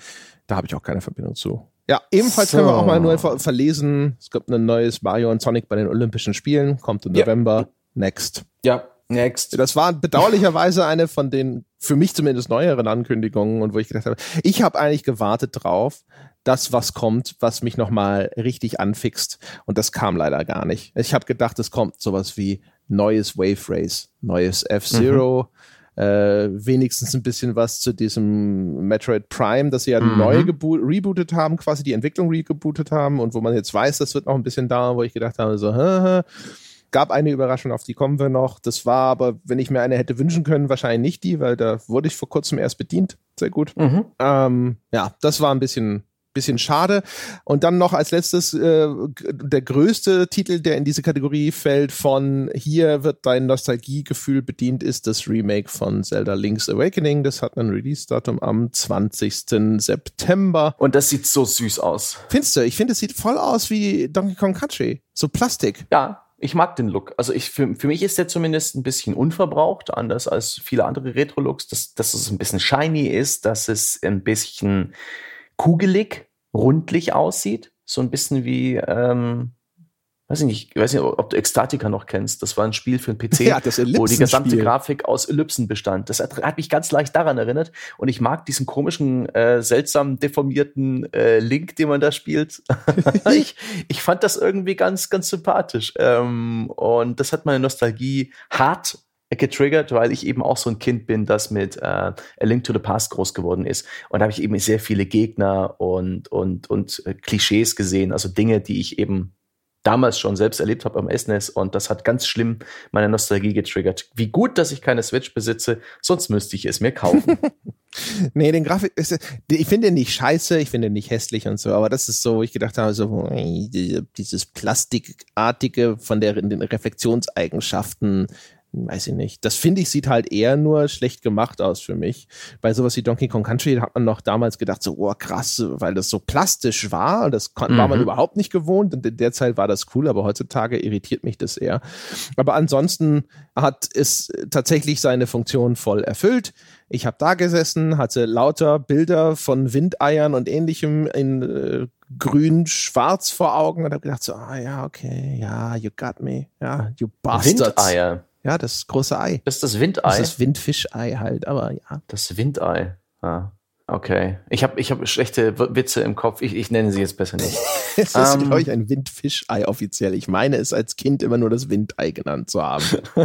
da habe ich auch keine Verbindung zu. Ja, ebenfalls so. können wir auch mal nur ver verlesen. Es gibt ein neues Mario und Sonic bei den Olympischen Spielen, kommt im ja. November. Next. Ja, next. Das war bedauerlicherweise eine von den für mich zumindest neueren Ankündigungen und wo ich gedacht habe, ich habe eigentlich gewartet drauf, das was kommt, was mich nochmal richtig anfixt und das kam leider gar nicht. Ich habe gedacht, es kommt sowas wie neues Wave Race, neues F-Zero, mhm äh, wenigstens ein bisschen was zu diesem Metroid Prime, das sie ja mhm. neu rebootet haben, quasi die Entwicklung rebootet haben und wo man jetzt weiß, das wird noch ein bisschen dauern, wo ich gedacht habe, so, hä, hä. Gab eine Überraschung, auf die kommen wir noch. Das war aber, wenn ich mir eine hätte wünschen können, wahrscheinlich nicht die, weil da wurde ich vor kurzem erst bedient. Sehr gut. Mhm. Ähm, ja, das war ein bisschen bisschen schade. Und dann noch als letztes äh, der größte Titel, der in diese Kategorie fällt, von hier wird dein Nostalgiegefühl bedient, ist das Remake von Zelda Link's Awakening. Das hat ein Release-Datum am 20. September. Und das sieht so süß aus. Findest du? Ich finde, es sieht voll aus wie Donkey Kong Country. So Plastik. Ja, ich mag den Look. Also ich, für, für mich ist der zumindest ein bisschen unverbraucht, anders als viele andere Retro-Looks, dass, dass es ein bisschen shiny ist, dass es ein bisschen kugelig, rundlich aussieht. So ein bisschen wie, ähm, weiß ich nicht, ich weiß nicht, ob du Ekstatika noch kennst. Das war ein Spiel für den PC, ja, wo die gesamte Grafik aus Ellipsen bestand. Das hat, hat, mich ganz leicht daran erinnert. Und ich mag diesen komischen, äh, seltsam deformierten äh, Link, den man da spielt. ich, ich fand das irgendwie ganz, ganz sympathisch. Ähm, und das hat meine Nostalgie hart getriggert, weil ich eben auch so ein Kind bin, das mit äh, A Link to the Past groß geworden ist. Und da habe ich eben sehr viele Gegner und, und, und äh, Klischees gesehen, also Dinge, die ich eben damals schon selbst erlebt habe am SNES und das hat ganz schlimm meine Nostalgie getriggert. Wie gut, dass ich keine Switch besitze, sonst müsste ich es mir kaufen. nee, den Grafik, ist, ich finde den nicht scheiße, ich finde den nicht hässlich und so, aber das ist so, wo ich gedacht habe, so dieses Plastikartige von der den Reflexionseigenschaften weiß ich nicht. Das finde ich sieht halt eher nur schlecht gemacht aus für mich. Bei sowas wie Donkey Kong Country hat man noch damals gedacht, so, oh krass, weil das so plastisch war. Das mhm. war man mhm. überhaupt nicht gewohnt und in der Zeit war das cool, aber heutzutage irritiert mich das eher. Aber ansonsten hat es tatsächlich seine Funktion voll erfüllt. Ich habe da gesessen, hatte lauter Bilder von Windeiern und ähnlichem in äh, grün-schwarz vor Augen und habe gedacht so, ah ja, okay, ja, you got me, ja, you bastards. Windeier. Ja, das große Ei. Das ist das Windei. Das ist das Windfischei halt, aber ja. Das Windei. Ah. Okay. Ich habe ich hab schlechte Witze im Kopf. Ich, ich nenne sie jetzt besser nicht. es ist, um, ähm. glaube ich, ein Windfischei offiziell. Ich meine es als Kind immer nur das Windei genannt zu haben.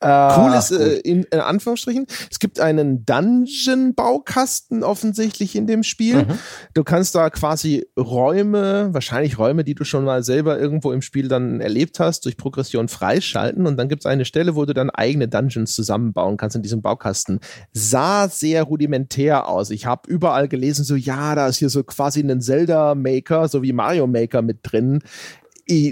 ah, cool ist, äh, in, in, Anführungsstrichen, es gibt einen Dungeon-Baukasten offensichtlich in dem Spiel. Mhm. Du kannst da quasi Räume, wahrscheinlich Räume, die du schon mal selber irgendwo im Spiel dann erlebt hast, durch Progression freischalten. Und dann gibt es eine Stelle, wo du dann eigene Dungeons zusammenbauen kannst in diesem Baukasten. Sah sehr rudimentär aus. Ich habe überall gelesen, so ja, da ist hier so quasi ein Zelda-Maker, so wie Mario Maker mit drin.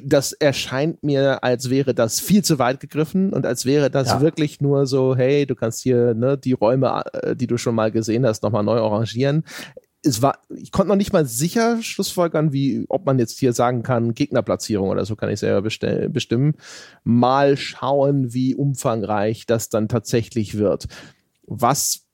Das erscheint mir, als wäre das viel zu weit gegriffen und als wäre das ja. wirklich nur so, hey, du kannst hier ne, die Räume, äh, die du schon mal gesehen hast, nochmal neu arrangieren es war, ich konnte noch nicht mal sicher schlussfolgern, wie, ob man jetzt hier sagen kann, Gegnerplatzierung oder so kann ich selber bestimmen. Mal schauen, wie umfangreich das dann tatsächlich wird. Was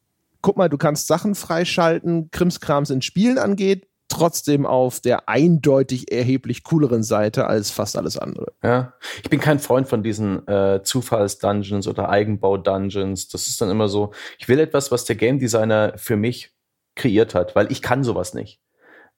guck mal, du kannst Sachen freischalten, Krimskrams in Spielen angeht, trotzdem auf der eindeutig erheblich cooleren Seite als fast alles andere. Ja, ich bin kein Freund von diesen äh, Zufalls-Dungeons oder Eigenbau-Dungeons. Das ist dann immer so, ich will etwas, was der Game Designer für mich kreiert hat, weil ich kann sowas nicht.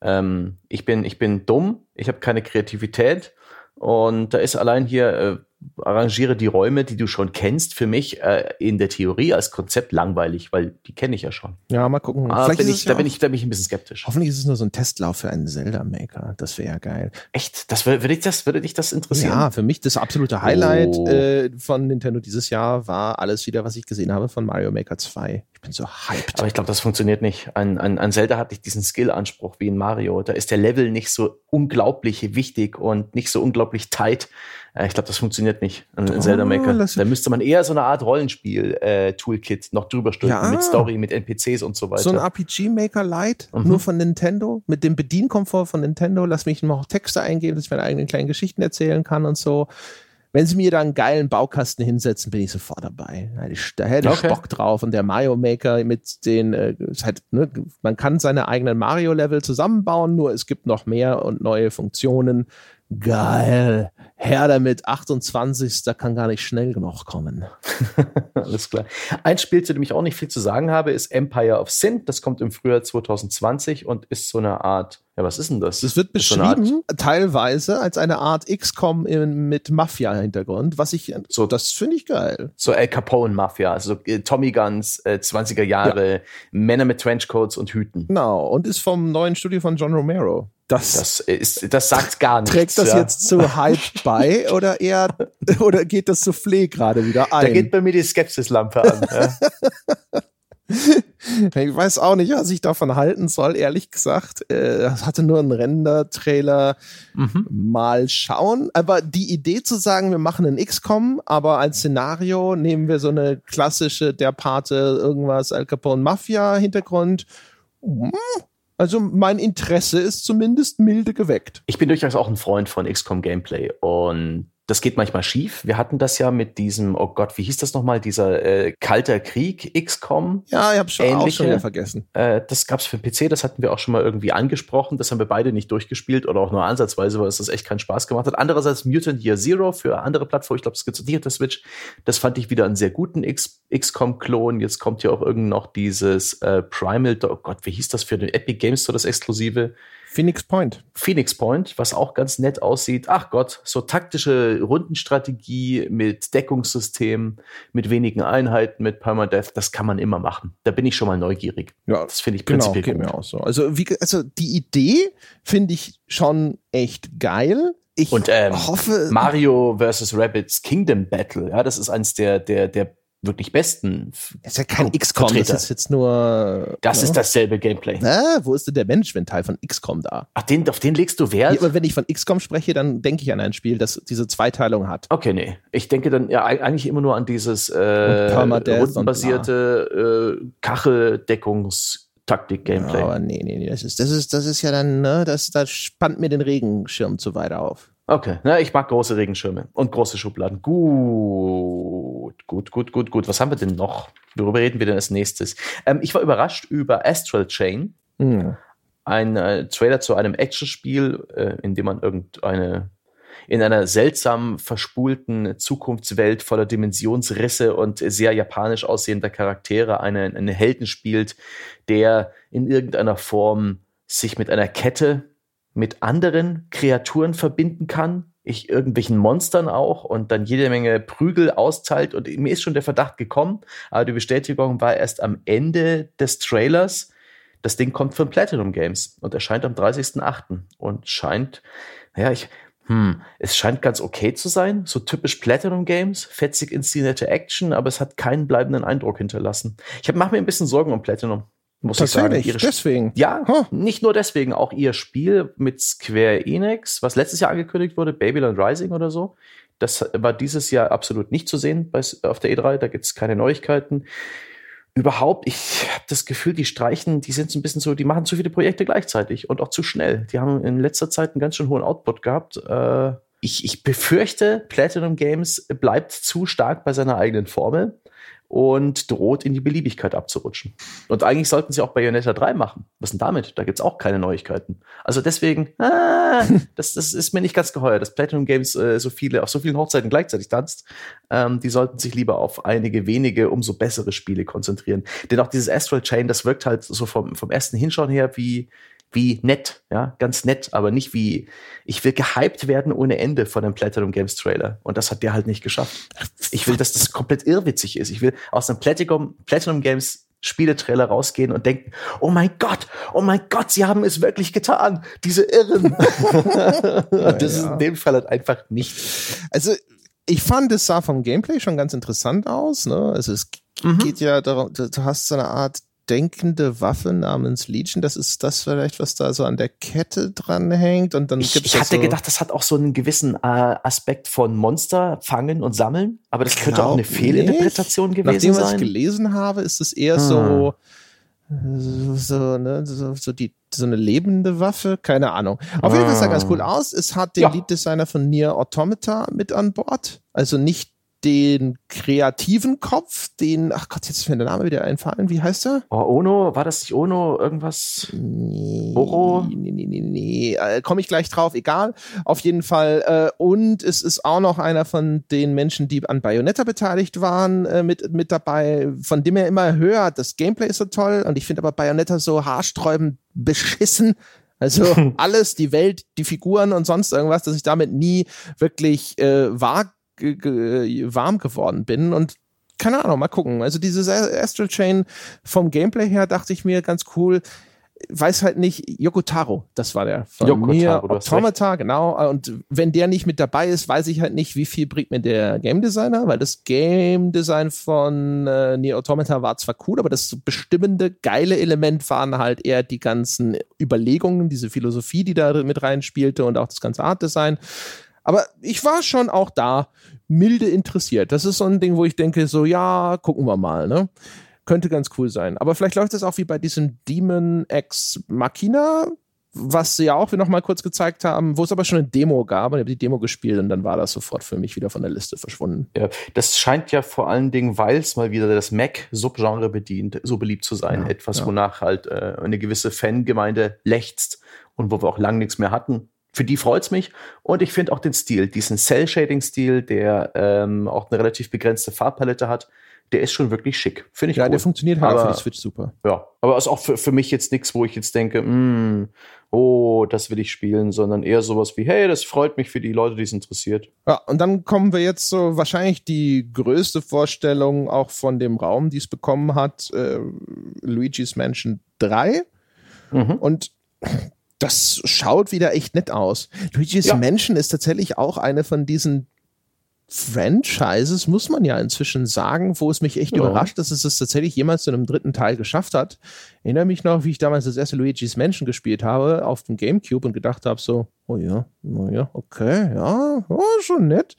Ähm, ich, bin, ich bin dumm, ich habe keine Kreativität und da ist allein hier äh, arrangiere die Räume, die du schon kennst, für mich äh, in der Theorie als Konzept langweilig, weil die kenne ich ja schon. Ja, mal gucken. Ah, bin ich, da, bin ich, da bin ich ein bisschen skeptisch. Hoffentlich ist es nur so ein Testlauf für einen Zelda-Maker. Das wäre ja geil. Echt? Das würde, dich das, würde dich das interessieren? Ja, für mich das absolute Highlight oh. äh, von Nintendo dieses Jahr war alles wieder, was ich gesehen habe von Mario Maker 2. Ich bin so hyped. Aber ich glaube, das funktioniert nicht. Ein, ein, ein Zelda hat nicht diesen Skill-Anspruch wie in Mario. Da ist der Level nicht so unglaublich wichtig und nicht so unglaublich tight. Äh, ich glaube, das funktioniert nicht in, oh, Zelda Maker. Da müsste man eher so eine Art Rollenspiel-Toolkit äh, noch drüber stülpen ja. mit Story, mit NPCs und so weiter. So ein RPG-Maker Lite, mhm. nur von Nintendo, mit dem Bedienkomfort von Nintendo. Lass mich noch Texte eingeben, dass ich meine eigenen kleinen Geschichten erzählen kann und so. Wenn sie mir da einen geilen Baukasten hinsetzen, bin ich sofort dabei. Da hätte ich okay. Bock drauf. Und der Mario Maker mit den, äh, halt, ne, man kann seine eigenen Mario-Level zusammenbauen, nur es gibt noch mehr und neue Funktionen. Geil. Herr damit, 28. Da kann gar nicht schnell genug kommen. Alles klar. Ein Spiel, zu dem ich auch nicht viel zu sagen habe, ist Empire of Sin. Das kommt im Frühjahr 2020 und ist so eine Art, ja, was ist denn das? Das wird beschrieben, so teilweise als eine Art XCOM mit Mafia-Hintergrund, was ich, so, das finde ich geil. So El Capone-Mafia, also äh, Tommy Guns, äh, 20er Jahre, ja. Männer mit Trenchcoats und Hüten. Genau, und ist vom neuen Studio von John Romero. Das, das, ist, das sagt gar nichts. Trägt das ja. jetzt zu Hype bei oder eher oder geht das Soufflé gerade wieder ein? Da geht bei mir die Skepsislampe an. Ja. ich weiß auch nicht, was ich davon halten soll, ehrlich gesagt. Es äh, hatte nur einen Render-Trailer. Mhm. Mal schauen. Aber die Idee zu sagen, wir machen einen XCOM, aber als Szenario nehmen wir so eine klassische der Pate irgendwas Al Capone Mafia Hintergrund. Hm, also mein Interesse ist zumindest milde geweckt. Ich bin durchaus auch ein Freund von XCOM Gameplay und das geht manchmal schief. Wir hatten das ja mit diesem, oh Gott, wie hieß das nochmal, dieser äh, Kalter Krieg XCOM. Ja, ich habe schon, auch schon wieder vergessen. Äh, das gab's für den PC, das hatten wir auch schon mal irgendwie angesprochen. Das haben wir beide nicht durchgespielt oder auch nur ansatzweise, weil es das echt keinen Spaß gemacht hat. Andererseits Mutant Year Zero für andere Plattformen, ich glaube, es gibt nicht auf der Switch. Das fand ich wieder einen sehr guten XCOM-Klon. Jetzt kommt ja auch irgend noch dieses äh, Primal, oh Gott, wie hieß das für den Epic Games Store, das Exklusive? Phoenix Point. Phoenix Point, was auch ganz nett aussieht. Ach Gott, so taktische Rundenstrategie mit Deckungssystem, mit wenigen Einheiten, mit Permadeath, das kann man immer machen. Da bin ich schon mal neugierig. Ja, das finde ich genau, prinzipiell geht gut. mir auch so. Also, wie, also die Idee finde ich schon echt geil. Ich und ähm, hoffe. Mario vs. Rabbits Kingdom Battle, ja, das ist eins der, der, der wirklich besten. Das ist ja kein XCOM, das ist jetzt nur. Das ja. ist dasselbe Gameplay. Na, wo ist denn der Management-Teil von XCOM da? Ach, den, auf den legst du Wert? Ja, aber wenn ich von XCOM spreche, dann denke ich an ein Spiel, das diese Zweiteilung hat. Okay, nee. Ich denke dann ja eigentlich immer nur an dieses äh, rundenbasierte äh, Kacheldeckungs- Taktik-Gameplay. Aber nee, nee, nee, das ist, das ist, das ist ja dann, ne, das, das spannt mir den Regenschirm zu weit auf. Okay, na, ich mag große Regenschirme und große Schubladen. Gut, gut, gut, gut, gut. Was haben wir denn noch? Worüber reden wir denn als nächstes? Ähm, ich war überrascht über Astral Chain. Mhm. Ein äh, Trailer zu einem Actionspiel, äh, in dem man irgendeine in einer seltsam verspulten Zukunftswelt voller Dimensionsrisse und sehr japanisch aussehender Charaktere einen, einen Helden spielt, der in irgendeiner Form sich mit einer Kette mit anderen Kreaturen verbinden kann, ich irgendwelchen Monstern auch und dann jede Menge Prügel austeilt und mir ist schon der Verdacht gekommen, aber die Bestätigung war erst am Ende des Trailers. Das Ding kommt von Platinum Games und erscheint am 30.08. und scheint, ja, ich, hm, es scheint ganz okay zu sein, so typisch Platinum Games, fetzig inszenierte Action, aber es hat keinen bleibenden Eindruck hinterlassen. Ich mache mir ein bisschen Sorgen um Platinum muss ich sagen. Ihre deswegen. Ja, huh. nicht nur deswegen, auch ihr Spiel mit Square Enix, was letztes Jahr angekündigt wurde, Babylon Rising oder so. Das war dieses Jahr absolut nicht zu sehen bei, auf der E3, da gibt es keine Neuigkeiten. Überhaupt, ich habe das Gefühl, die streichen, die sind so ein bisschen so, die machen zu viele Projekte gleichzeitig und auch zu schnell. Die haben in letzter Zeit einen ganz schön hohen Output gehabt. Äh, ich, ich befürchte, Platinum Games bleibt zu stark bei seiner eigenen Formel und droht in die Beliebigkeit abzurutschen. Und eigentlich sollten sie auch Bayonetta 3 machen. Was denn damit? Da gibt's auch keine Neuigkeiten. Also deswegen, ah, das, das ist mir nicht ganz geheuer, dass Platinum Games äh, so viele, auf so vielen Hochzeiten gleichzeitig tanzt. Ähm, die sollten sich lieber auf einige wenige, umso bessere Spiele konzentrieren. Denn auch dieses Astral Chain, das wirkt halt so vom, vom ersten Hinschauen her wie, wie nett, ja, ganz nett, aber nicht wie, ich will gehypt werden ohne Ende von einem Platinum Games Trailer. Und das hat der halt nicht geschafft. Ich will, dass das komplett irrwitzig ist. Ich will aus einem Platinum, Platinum Games Spieletrailer rausgehen und denken, oh mein Gott, oh mein Gott, sie haben es wirklich getan, diese Irren. das ist in dem Fall halt einfach nicht. Also, ich fand, es sah vom Gameplay schon ganz interessant aus, ne? Also, es mhm. geht ja darum, du hast so eine Art denkende Waffe namens Legion. Das ist das vielleicht, was da so an der Kette dran hängt. Und dann ich, gibt's ich hatte so gedacht, das hat auch so einen gewissen äh, Aspekt von Monster fangen und sammeln. Aber das könnte auch eine Fehlinterpretation gewesen Nachdem, sein. was ich gelesen habe, ist es eher hm. so, so, ne, so, so, die, so eine lebende Waffe, keine Ahnung. Auf jeden Fall sah ganz ah. cool aus. Es hat den ja. Lead-Designer von Nier Automata mit an Bord. Also nicht den kreativen Kopf, den, ach Gott, jetzt ist mir der Name wieder einfallen. Wie heißt er? Oh, Ono, war das nicht Ono? Irgendwas? Nee, Oro? Nee, nee, nee, nee. Äh, Komme ich gleich drauf, egal. Auf jeden Fall. Äh, und es ist auch noch einer von den Menschen, die an Bayonetta beteiligt waren, äh, mit, mit dabei, von dem er immer hört, das Gameplay ist so toll und ich finde aber Bayonetta so haarsträubend beschissen. Also alles, die Welt, die Figuren und sonst irgendwas, dass ich damit nie wirklich äh, wahr warm geworden bin und keine Ahnung, mal gucken. Also dieses Astral Chain vom Gameplay her dachte ich mir ganz cool. Weiß halt nicht, Yokotaro, das war der von Yoko mir, Automata, genau. Und wenn der nicht mit dabei ist, weiß ich halt nicht, wie viel bringt mir der Game Designer, weil das Game Design von äh, Nier Automata war zwar cool, aber das bestimmende, geile Element waren halt eher die ganzen Überlegungen, diese Philosophie, die da mit reinspielte und auch das ganze Art Design. Aber ich war schon auch da milde interessiert. Das ist so ein Ding, wo ich denke, so, ja, gucken wir mal, ne? Könnte ganz cool sein. Aber vielleicht läuft es auch wie bei diesem Demon X Machina, was sie ja auch noch mal kurz gezeigt haben, wo es aber schon eine Demo gab. Und ich habe die Demo gespielt und dann war das sofort für mich wieder von der Liste verschwunden. Ja, das scheint ja vor allen Dingen, weil es mal wieder das Mac-Subgenre bedient, so beliebt zu sein. Ja, Etwas, ja. wonach halt äh, eine gewisse Fangemeinde lechzt und wo wir auch lang nichts mehr hatten für die freut's mich. Und ich finde auch den Stil, diesen Cell-Shading-Stil, der ähm, auch eine relativ begrenzte Farbpalette hat, der ist schon wirklich schick. Finde ich Ja, cool. der funktioniert halt Aber- für die Switch super. Ja, aber ist auch für, für mich jetzt nichts, wo ich jetzt denke, mm, oh, das will ich spielen, sondern eher sowas wie, hey, das freut mich für die Leute, die es interessiert. Ja, und dann kommen wir jetzt so wahrscheinlich die größte Vorstellung auch von dem Raum, die es bekommen hat, äh, Luigi's Mansion 3. Mhm. Und das schaut wieder echt nett aus. Luigi's Ja. Mansion ist tatsächlich auch eine von diesen Franchises, muss man ja inzwischen sagen, wo es mich echt Ja. überrascht, dass es es tatsächlich jemals zu einem dritten Teil geschafft hat. Ich erinnere mich noch, wie ich damals das erste Luigi's Mansion gespielt habe auf dem Gamecube und gedacht habe so, oh ja, oh ja, okay, ja, oh, schon nett.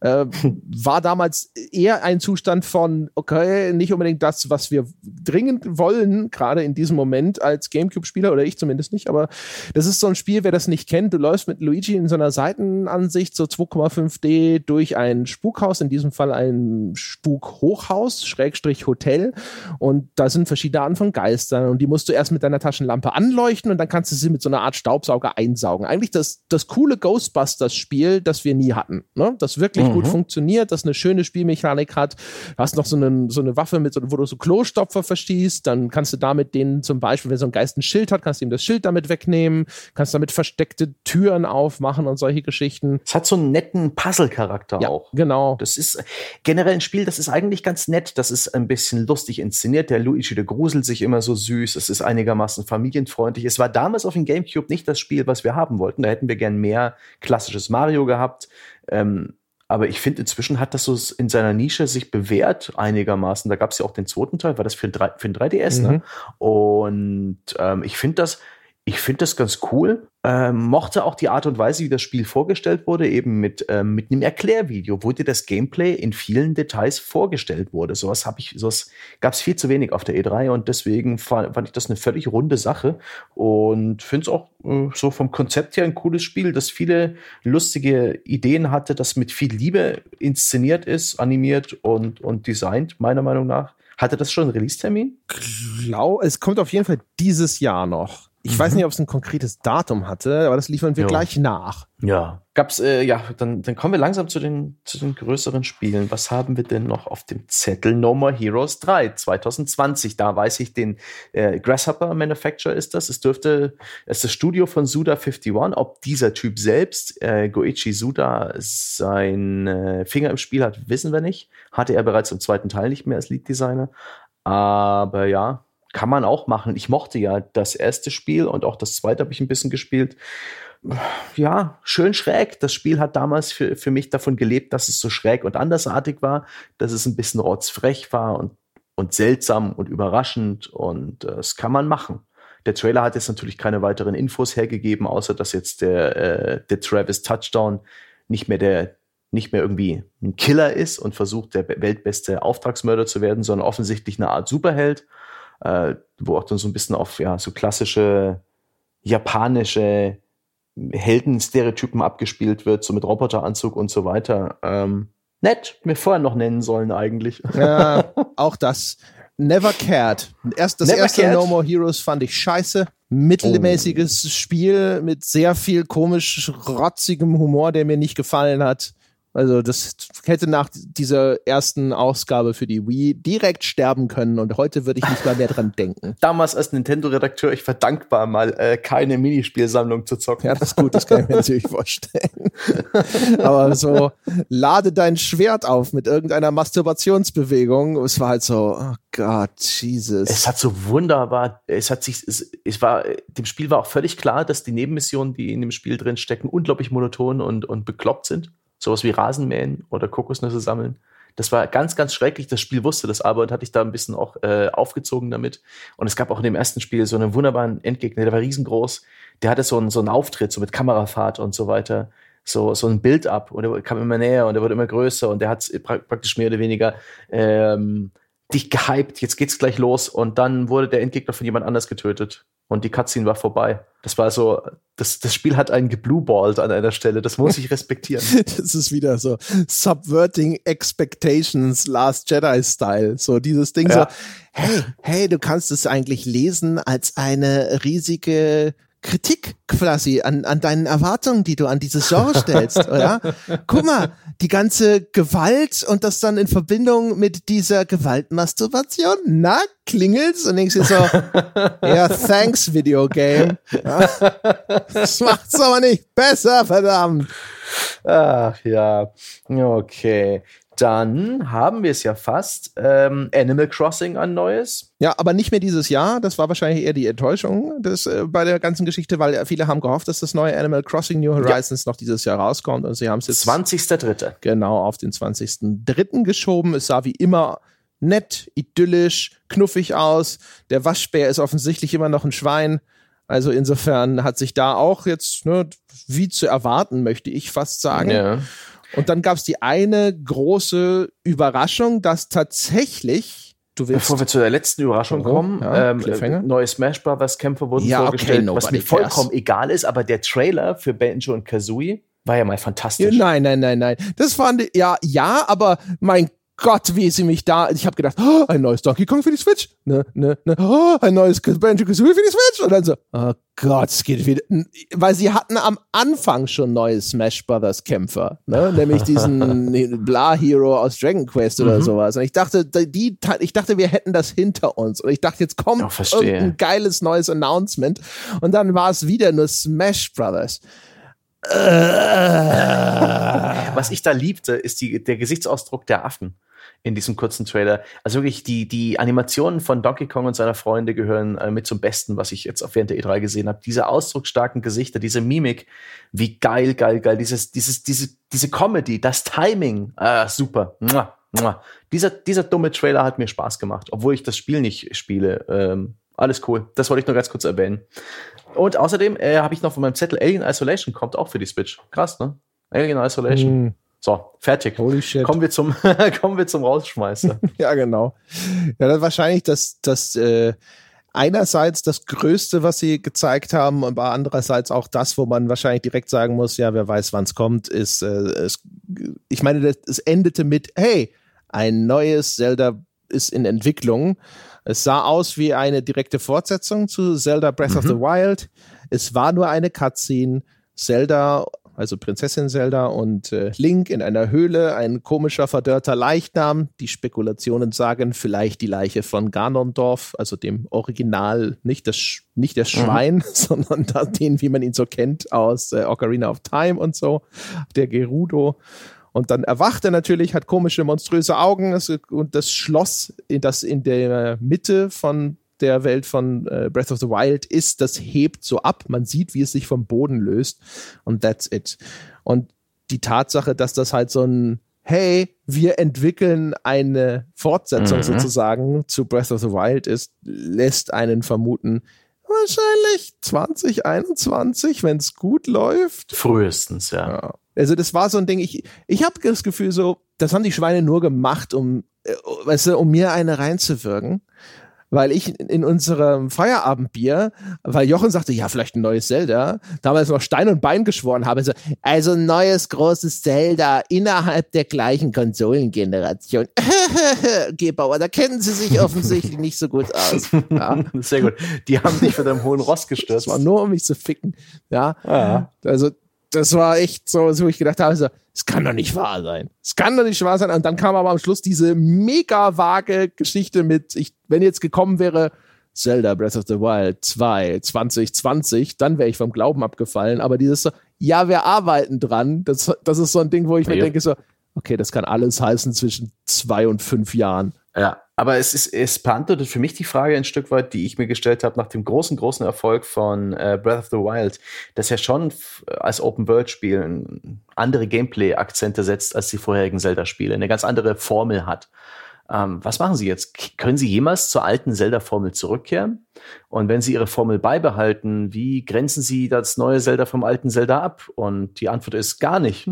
Äh, war damals eher ein Zustand von, okay, nicht unbedingt das, was wir dringend wollen, gerade in diesem Moment als Gamecube-Spieler, oder ich zumindest nicht, aber das ist so ein Spiel, wer das nicht kennt, du läufst mit Luigi in so einer Seitenansicht, so 2,5D, durch ein Spukhaus, in diesem Fall ein Spukhochhaus, Schrägstrich Hotel, und da sind verschiedene Arten von Geistern, und die musst du erst mit deiner Taschenlampe anleuchten, und dann kannst du sie mit so einer Art Staubsauger einsaugen. Eigentlich das, das coole Ghostbusters-Spiel, das wir nie hatten, ne? das wirklich gut funktioniert, das eine schöne Spielmechanik hat. Du hast noch so, einen, so eine Waffe, mit, so, wo du so Klostopfer verschießt, dann kannst du damit den zum Beispiel, wenn so ein Geist ein Schild hat, kannst du ihm das Schild damit wegnehmen, kannst damit versteckte Türen aufmachen und solche Geschichten. Es hat so einen netten Puzzle-Charakter Ja, auch. genau. Das ist generell ein Spiel, das ist eigentlich ganz nett. Das ist ein bisschen lustig inszeniert. Der Luigi, der gruselt sich immer so süß. Es ist einigermaßen familienfreundlich. Es war damals auf dem Gamecube nicht das Spiel, was wir haben wollten. Da hätten wir gern mehr klassisches Mario gehabt. Ähm, aber ich finde, inzwischen hat das so in seiner Nische sich bewährt einigermaßen. Da gab es ja auch den zweiten Teil, war das für, ein drei- für ein 3DS, Mhm. ne? Und ähm, ich finde das, ich finde das ganz cool. Ähm, mochte auch die Art und Weise, wie das Spiel vorgestellt wurde, eben mit, ähm, mit einem Erklärvideo, wo dir das Gameplay in vielen Details vorgestellt wurde. Sowas habe ich, sowas gab es viel zu wenig auf der E3 und deswegen fand, ich das eine völlig runde Sache und finde es auch äh, so vom Konzept her ein cooles Spiel, das viele lustige Ideen hatte, das mit viel Liebe inszeniert ist, animiert und, und designt, meiner Meinung nach. Hatte das schon einen Release-Termin? Glau es kommt auf jeden Fall dieses Jahr noch. Ich weiß nicht, ob es ein konkretes Datum hatte, aber das liefern wir Jo. gleich nach. Ja. Gab's, äh, ja, dann, dann kommen wir langsam zu den, zu den größeren Spielen. Was haben wir denn noch auf dem Zettel? No More Heroes 3, 2020. Da weiß ich, den äh, Grasshopper Manufacturer ist das. Es dürfte, es ist das Studio von Suda51. Ob dieser Typ selbst, äh, Goichi Suda, sein äh, Finger im Spiel hat, wissen wir nicht. Hatte er bereits im zweiten Teil nicht mehr als Lead Designer. Aber ja, kann man auch machen. Ich mochte ja das erste Spiel und auch das zweite habe ich ein bisschen gespielt ja, schön schräg. Das Spiel hat damals für, für mich davon gelebt, dass es so schräg und andersartig war, dass es ein bisschen rotzfrech war und, und seltsam und überraschend und äh, das kann man machen. Der Trailer hat jetzt natürlich keine weiteren Infos hergegeben, außer dass jetzt der, äh, der Travis Touchdown nicht mehr der nicht mehr irgendwie ein Killer ist und versucht, der weltbeste Auftragsmörder zu werden, sondern offensichtlich eine Art Superheld, äh, wo auch dann so ein bisschen auf ja, so klassische japanische Heldenstereotypen abgespielt wird, so mit Roboteranzug und so weiter. Ähm, nett, mir vorher noch nennen sollen eigentlich. Ja, auch das. Never Cared. Erst das Never erste Cared. No More Heroes fand ich scheiße. Mittelmäßiges Spiel mit sehr viel komisch rotzigem Humor, der mir nicht gefallen hat. Also das hätte nach dieser ersten Ausgabe für die Wii direkt sterben können und heute würde ich nicht mal mehr dran denken. Damals als Nintendo-Redakteur, ich war dankbar, mal äh, keine Minispielsammlung zu zocken. Ja, das ist gut, das kann ich mir natürlich vorstellen. Aber so, lade dein Schwert auf mit irgendeiner Masturbationsbewegung. Es war halt so, oh Gott, Jesus. Es hat so wunderbar, es hat sich, es, es war, dem Spiel war auch völlig klar, dass die Nebenmissionen, die in dem Spiel drin stecken, unglaublich monoton und, und bekloppt sind. Sowas wie Rasenmähen oder Kokosnüsse sammeln. Das war ganz, ganz schrecklich. Das Spiel wusste das aber und hatte ich da ein bisschen auch äh, aufgezogen damit. Und es gab auch in dem ersten Spiel so einen wunderbaren Endgegner, der war riesengroß. Der hatte so einen, so einen Auftritt, so mit Kamerafahrt und so weiter. So, so ein Bild ab und er kam immer näher und er wurde immer größer und der hat pra praktisch mehr oder weniger ähm, dich gehypt, jetzt geht's gleich los und dann wurde der Endgegner von jemand anders getötet und die Cutscene war vorbei. Das war so, das, das Spiel hat einen geblueballt an einer Stelle, das muss ich respektieren. Das ist wieder so Subverting Expectations, Last Jedi Style. So dieses Ding Ja. so, hey, hey, du kannst es eigentlich lesen als eine riesige Kritik quasi an, an deinen Erwartungen, die du an dieses Genre stellst, oder? Guck mal, die ganze Gewalt und das dann in Verbindung mit dieser Gewaltmasturbation, na, klingelt's und denkst dir so, ja, thanks, Videogame. Ja, das macht's aber nicht besser, verdammt. Ach ja, okay. Dann haben wir es ja fast. Ähm, Animal Crossing ein neues. Ja, aber nicht mehr dieses Jahr. Das war wahrscheinlich eher die Enttäuschung des, äh, bei der ganzen Geschichte, weil viele haben gehofft, dass das neue Animal Crossing New Horizons ja. noch dieses Jahr rauskommt. Und sie haben es jetzt 20.3. Genau, auf den 20.3. geschoben. Es sah wie immer nett, idyllisch, knuffig aus. Der Waschbär ist offensichtlich immer noch ein Schwein. Also insofern hat sich da auch jetzt, ne, wie zu erwarten, möchte ich fast sagen. Ja. Und dann gab es die eine große Überraschung, dass tatsächlich Du willst Bevor wir zu der letzten Überraschung oh, kommen, ja, ähm, neue Smash Brothers Kämpfe wurden ja, vorgestellt, okay, was mir vollkommen cares. egal ist, aber der Trailer für Banjo und Kazooie war ja mal fantastisch. Nein, nein, nein, nein. Das fand ich, ja, ja, aber mein Gott, wie sie mich da, ich habe gedacht, oh, ein neues Donkey Kong für die Switch, ne, ne, ne, oh, ein neues Banjo-Kazooie für die Switch. Und dann so, oh Gott, es geht wieder, weil sie hatten am Anfang schon neue Smash Brothers Kämpfer, ne, nämlich diesen Bla Hero aus Dragon Quest oder mhm. sowas. Und ich dachte, die, ich dachte, wir hätten das hinter uns. Und ich dachte, jetzt kommt oh, irgendein geiles neues Announcement. Und dann war es wieder nur Smash Brothers. Was ich da liebte, ist die, der Gesichtsausdruck der Affen in diesem kurzen Trailer. Also wirklich, die, die Animationen von Donkey Kong und seiner Freunde gehören äh, mit zum Besten, was ich jetzt auf während der E3 gesehen habe. Diese ausdrucksstarken Gesichter, diese Mimik, wie geil, geil, geil. Dieses, dieses, diese, diese Comedy, das Timing, ah, super. Mua, mua. Dieser, dieser dumme Trailer hat mir Spaß gemacht, obwohl ich das Spiel nicht spiele. Ähm, alles cool. Das wollte ich nur ganz kurz erwähnen. Und außerdem äh, habe ich noch von meinem Zettel Alien Isolation kommt auch für die Switch. Krass, ne? Alien Isolation. Mm. So, fertig. Holy shit. Kommen wir zum, kommen wir zum Rausschmeißer. ja, genau. Ja, dann wahrscheinlich das, das, äh, einerseits das Größte, was sie gezeigt haben, und andererseits auch das, wo man wahrscheinlich direkt sagen muss, ja, wer weiß, wann es kommt, ist, äh, es, ich meine, es endete mit, hey, ein neues Zelda ist in Entwicklung. Es sah aus wie eine direkte Fortsetzung zu Zelda Breath mhm. of the. Wild. Es war nur eine Cutscene. Zelda also Prinzessin Zelda und äh, Link in einer Höhle, ein komischer, verdörrter Leichnam. Die Spekulationen sagen vielleicht die Leiche von Ganondorf, also dem Original, nicht das, nicht das mhm. Schwein, mhm. sondern das, den, wie man ihn so kennt aus äh, Ocarina of Time und so, der Gerudo. Und dann erwacht er natürlich, hat komische, monströse Augen und das Schloss, das in der Mitte von der Welt von äh, Breath of the Wild ist, das hebt so ab. Man sieht, wie es sich vom Boden löst und that's it. Und die Tatsache, dass das halt so ein Hey, wir entwickeln eine Fortsetzung mhm. sozusagen zu Breath of the Wild ist, lässt einen vermuten, wahrscheinlich 2021, wenn es gut läuft. Frühestens, ja. ja. Also das war so ein Ding, ich, ich habe das Gefühl so, das haben die Schweine nur gemacht, um, äh, weißt du, um mir eine reinzuwirken weil ich in unserem Feierabendbier, weil Jochen sagte, ja, vielleicht ein neues Zelda, damals noch Stein und Bein geschworen habe, so, also ein neues großes Zelda innerhalb der gleichen Konsolengeneration. Gebauer, da kennen sie sich offensichtlich nicht so gut aus. Ja. Sehr gut. Die haben dich für deinem hohen Ross gestürzt. Das war nur, um mich zu ficken. Ja. ja. Also, das war echt so, so ich gedacht habe, so, es kann doch nicht wahr sein. Es kann doch nicht wahr sein. Und dann kam aber am Schluss diese mega vage Geschichte mit, ich, wenn jetzt gekommen wäre, Zelda Breath of the Wild 2 2020, dann wäre ich vom Glauben abgefallen. Aber dieses so, ja, wir arbeiten dran, das, das ist so ein Ding, wo ich ja. mir denke, so, okay, das kann alles heißen zwischen zwei und fünf Jahren. Ja, aber es ist, es beantwortet für mich die Frage ein Stück weit, die ich mir gestellt habe nach dem großen, großen Erfolg von äh, Breath of the Wild, dass er schon als Open-World-Spiel andere Gameplay-Akzente setzt als die vorherigen Zelda-Spiele, eine ganz andere Formel hat. Ähm, was machen Sie jetzt? Können Sie jemals zur alten Zelda-Formel zurückkehren? Und wenn Sie Ihre Formel beibehalten, wie grenzen Sie das neue Zelda vom alten Zelda ab? Und die Antwort ist gar nicht.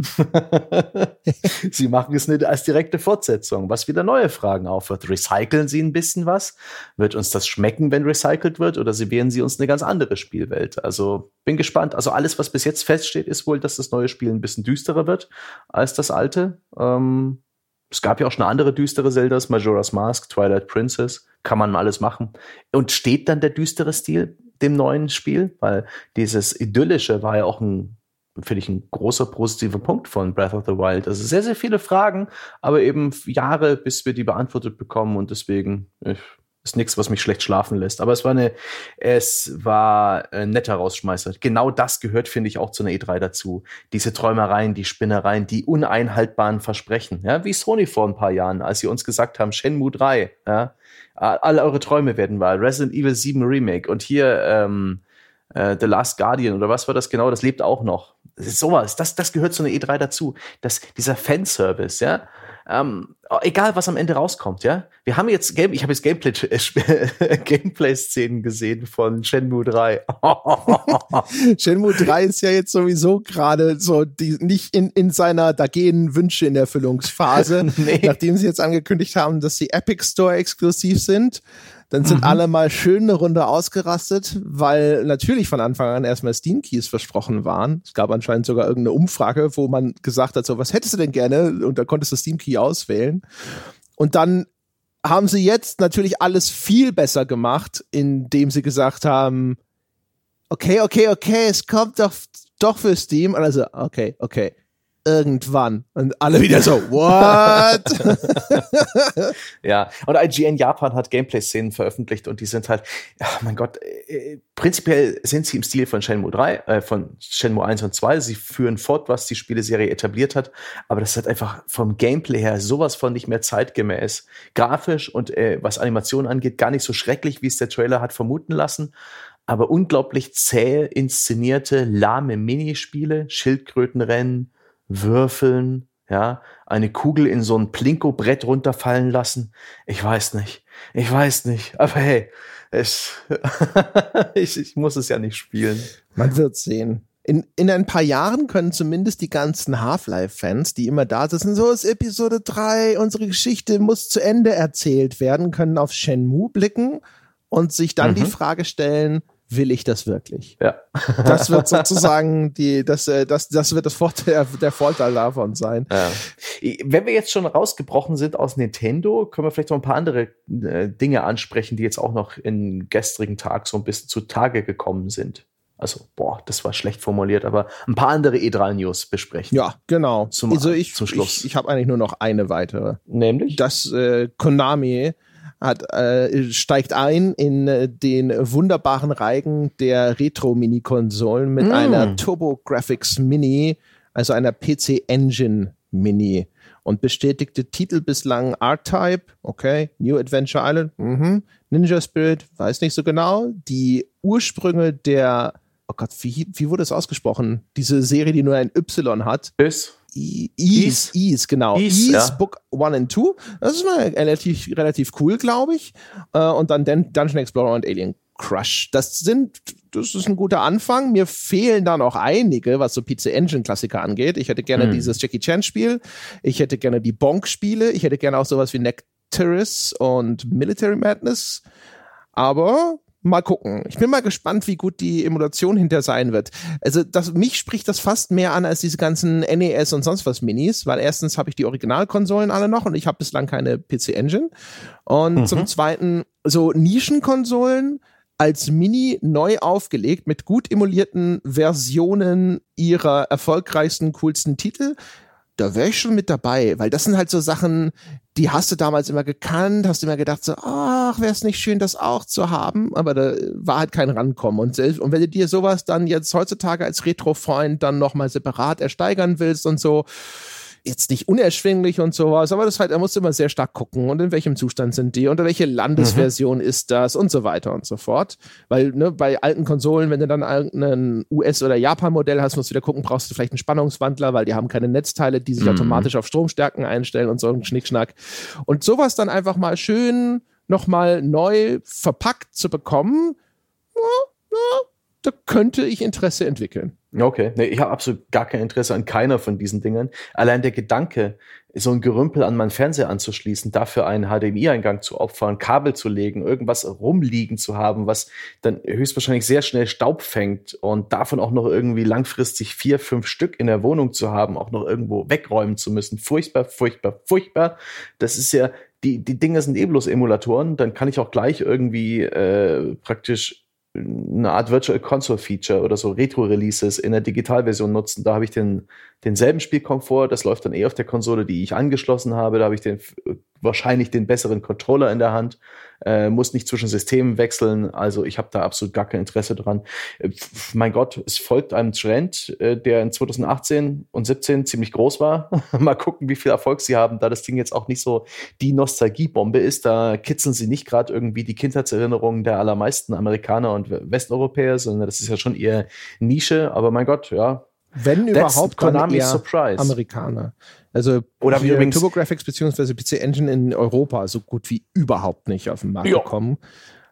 Sie machen es nicht als direkte Fortsetzung, was wieder neue Fragen aufwirft. Recyceln Sie ein bisschen was? Wird uns das schmecken, wenn recycelt wird? Oder servieren Sie uns eine ganz andere Spielwelt? Also bin gespannt. Also alles, was bis jetzt feststeht, ist wohl, dass das neue Spiel ein bisschen düsterer wird als das alte. Ähm, es gab ja auch schon andere düstere Zeldas, Majora's Mask, Twilight Princess, kann man alles machen. Und steht dann der düstere Stil dem neuen Spiel, weil dieses Idyllische war ja auch ein finde ich ein großer positiver Punkt von Breath of the Wild. Also sehr, sehr viele Fragen, aber eben Jahre, bis wir die beantwortet bekommen und deswegen ich, ist nichts, was mich schlecht schlafen lässt. Aber es war eine, es war ein netter Rausschmeißer. Genau das gehört, finde ich, auch zu einer E3 dazu. Diese Träumereien, die Spinnereien, die uneinhaltbaren Versprechen. Ja, wie Sony vor ein paar Jahren, als sie uns gesagt haben, Shenmue 3, ja, alle eure Träume werden wahr. Resident Evil 7 Remake und hier ähm, äh, The Last Guardian oder was war das genau? Das lebt auch noch. Das ist sowas. Das, das gehört zu einer E3 dazu. Das, dieser Fanservice, ja. Ähm, egal, was am Ende rauskommt, ja. Wir haben jetzt Game, ich habe jetzt Gameplay, äh, Gameplay-Szenen gesehen von Shenmue 3. Shenmue 3 ist ja jetzt sowieso gerade so die, nicht in, in seiner da gehen Wünsche in Erfüllungsphase, nee. nachdem sie jetzt angekündigt haben, dass sie Epic Store exklusiv sind. Dann sind mhm. alle mal schön eine Runde ausgerastet, weil natürlich von Anfang an erstmal Steam Keys versprochen waren. Es gab anscheinend sogar irgendeine Umfrage, wo man gesagt hat, so, was hättest du denn gerne? Und da konntest du Steam Key auswählen. Und dann haben sie jetzt natürlich alles viel besser gemacht, indem sie gesagt haben, okay, okay, okay, es kommt doch, doch für Steam. Und also, okay, okay irgendwann. Und alle wieder so, what? ja, und IGN Japan hat Gameplay-Szenen veröffentlicht und die sind halt, ach mein Gott, äh, prinzipiell sind sie im Stil von Shenmue 3, äh, von Shenmue 1 und 2. Sie führen fort, was die Spieleserie etabliert hat, aber das ist einfach vom Gameplay her sowas von nicht mehr zeitgemäß. Grafisch und äh, was Animation angeht, gar nicht so schrecklich, wie es der Trailer hat vermuten lassen aber unglaublich zäh inszenierte, lahme Minispiele, Schildkrötenrennen, würfeln, ja, eine Kugel in so ein Plinko-Brett runterfallen lassen. Ich weiß nicht. Ich weiß nicht. Aber hey, es, ich, ich muss es ja nicht spielen. Man wird sehen. In, in ein paar Jahren können zumindest die ganzen Half-Life-Fans, die immer da sitzen, so ist Episode 3, unsere Geschichte muss zu Ende erzählt werden, können auf Shenmue blicken und sich dann mhm. die Frage stellen, will ich das wirklich? Ja. Das wird sozusagen die, das, äh, das, das wird das Vorteil, der Vorteil davon sein. Ja. Wenn wir jetzt schon rausgebrochen sind aus Nintendo, können wir vielleicht noch ein paar andere äh, Dinge ansprechen, die jetzt auch noch in gestrigen Tag so ein bisschen zutage gekommen sind. Also, boah, das war schlecht formuliert, aber ein paar andere E3-News besprechen. Ja, genau. Zum, also ich, zum Schluss. Ich, ich habe eigentlich nur noch eine weitere. Nämlich? Das äh, Konami hat, äh, steigt ein in äh, den wunderbaren Reigen der Retro-Mini-Konsolen mit mm. einer Turbo Graphics Mini, also einer PC Engine Mini. Und bestätigte Titel bislang R-Type, okay, New Adventure Island, mhm. Ninja Spirit, weiß nicht so genau. Die Ursprünge der, oh Gott, wie, wie wurde es ausgesprochen? Diese Serie, die nur ein Y hat. Ist. Ease, Ease, genau. Ease, ja. Book 1 and 2. Das ist mal relativ, relativ cool, glaube ich. Äh, und dann Dungeon Explorer und Alien Crush. Das sind, das ist ein guter Anfang. Mir fehlen da noch einige, was so PC Engine Klassiker angeht. Ich hätte gerne hm. dieses Jackie Chan Spiel. Ich hätte gerne die Bonk Spiele. Ich hätte gerne auch sowas wie Nectaris und Military Madness. Aber Mal gucken. Ich bin mal gespannt, wie gut die Emulation hinter sein wird. Also das, mich spricht das fast mehr an als diese ganzen NES und sonst was Minis, weil erstens habe ich die Originalkonsolen alle noch und ich habe bislang keine PC Engine. Und mhm. zum Zweiten so Nischenkonsolen als Mini neu aufgelegt mit gut emulierten Versionen ihrer erfolgreichsten, coolsten Titel da wäre ich schon mit dabei, weil das sind halt so Sachen, die hast du damals immer gekannt, hast immer gedacht so, ach, wäre es nicht schön, das auch zu haben, aber da war halt kein Rankommen. Und, selbst, und wenn du dir sowas dann jetzt heutzutage als Retro-Freund dann nochmal separat ersteigern willst und so, jetzt nicht unerschwinglich und sowas, aber das halt, er muss immer sehr stark gucken und in welchem Zustand sind die, unter welche Landesversion mhm. ist das und so weiter und so fort. Weil ne, bei alten Konsolen, wenn du dann irgendein US- oder Japan-Modell hast, musst du wieder gucken, brauchst du vielleicht einen Spannungswandler, weil die haben keine Netzteile, die sich mhm. automatisch auf Stromstärken einstellen und so ein Schnickschnack. Und sowas dann einfach mal schön nochmal neu verpackt zu bekommen, ja, ja, da könnte ich Interesse entwickeln. Okay, nee, ich habe absolut gar kein Interesse an keiner von diesen Dingen. Allein der Gedanke, so ein Gerümpel an meinen Fernseher anzuschließen, dafür einen HDMI-Eingang zu opfern, Kabel zu legen, irgendwas rumliegen zu haben, was dann höchstwahrscheinlich sehr schnell Staub fängt und davon auch noch irgendwie langfristig vier, fünf Stück in der Wohnung zu haben, auch noch irgendwo wegräumen zu müssen. Furchtbar, furchtbar, furchtbar. Das ist ja, die, die Dinge sind eh bloß Emulatoren, dann kann ich auch gleich irgendwie äh, praktisch eine Art Virtual Console Feature oder so Retro-Releases in der Digitalversion nutzen. Da habe ich den, denselben Spielkomfort, das läuft dann eh auf der Konsole, die ich angeschlossen habe. Da habe ich den, wahrscheinlich den besseren Controller in der Hand, äh, muss nicht zwischen Systemen wechseln. Also ich habe da absolut gar kein Interesse dran. Äh, mein Gott, es folgt einem Trend, äh, der in 2018 und 17 ziemlich groß war. Mal gucken, wie viel Erfolg sie haben, da das Ding jetzt auch nicht so die Nostalgiebombe ist. Da kitzeln sie nicht gerade irgendwie die Kindheitserinnerungen der allermeisten Amerikaner und Westeuropäer, sondern das ist ja schon eher Nische. Aber mein Gott, ja, wenn überhaupt Konami Surprise. Amerikaner. Also Oder wie übrigens TurboGrafx bzw. PC Engine in Europa so gut wie überhaupt nicht auf den Markt jo. gekommen.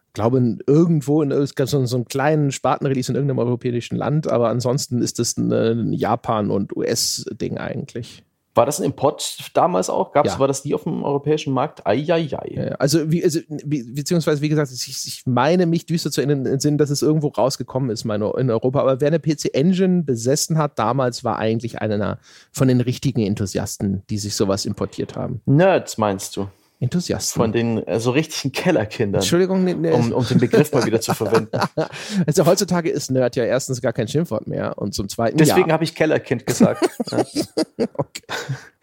Ich glaube, irgendwo in es gab so, so einen kleinen Spartenrelease in irgendeinem europäischen Land, aber ansonsten ist das ein Japan- und US-Ding eigentlich. War das ein Import damals auch? Gab's, ja. War das nie auf dem europäischen Markt? Eieiei. Also, wie, also wie, beziehungsweise, wie gesagt, ich, ich meine mich düster zu erinnern, dass es irgendwo rausgekommen ist meine, in Europa. Aber wer eine PC Engine besessen hat damals, war eigentlich einer von den richtigen Enthusiasten, die sich sowas importiert haben. Nerds, meinst du? Enthusiasten. Von den äh, so richtigen Kellerkindern. Entschuldigung, nee, nee. Um, um den Begriff mal wieder zu verwenden. Also heutzutage ist Nerd ja erstens gar kein Schimpfwort mehr und zum zweiten. Deswegen ja. habe ich Kellerkind gesagt. okay.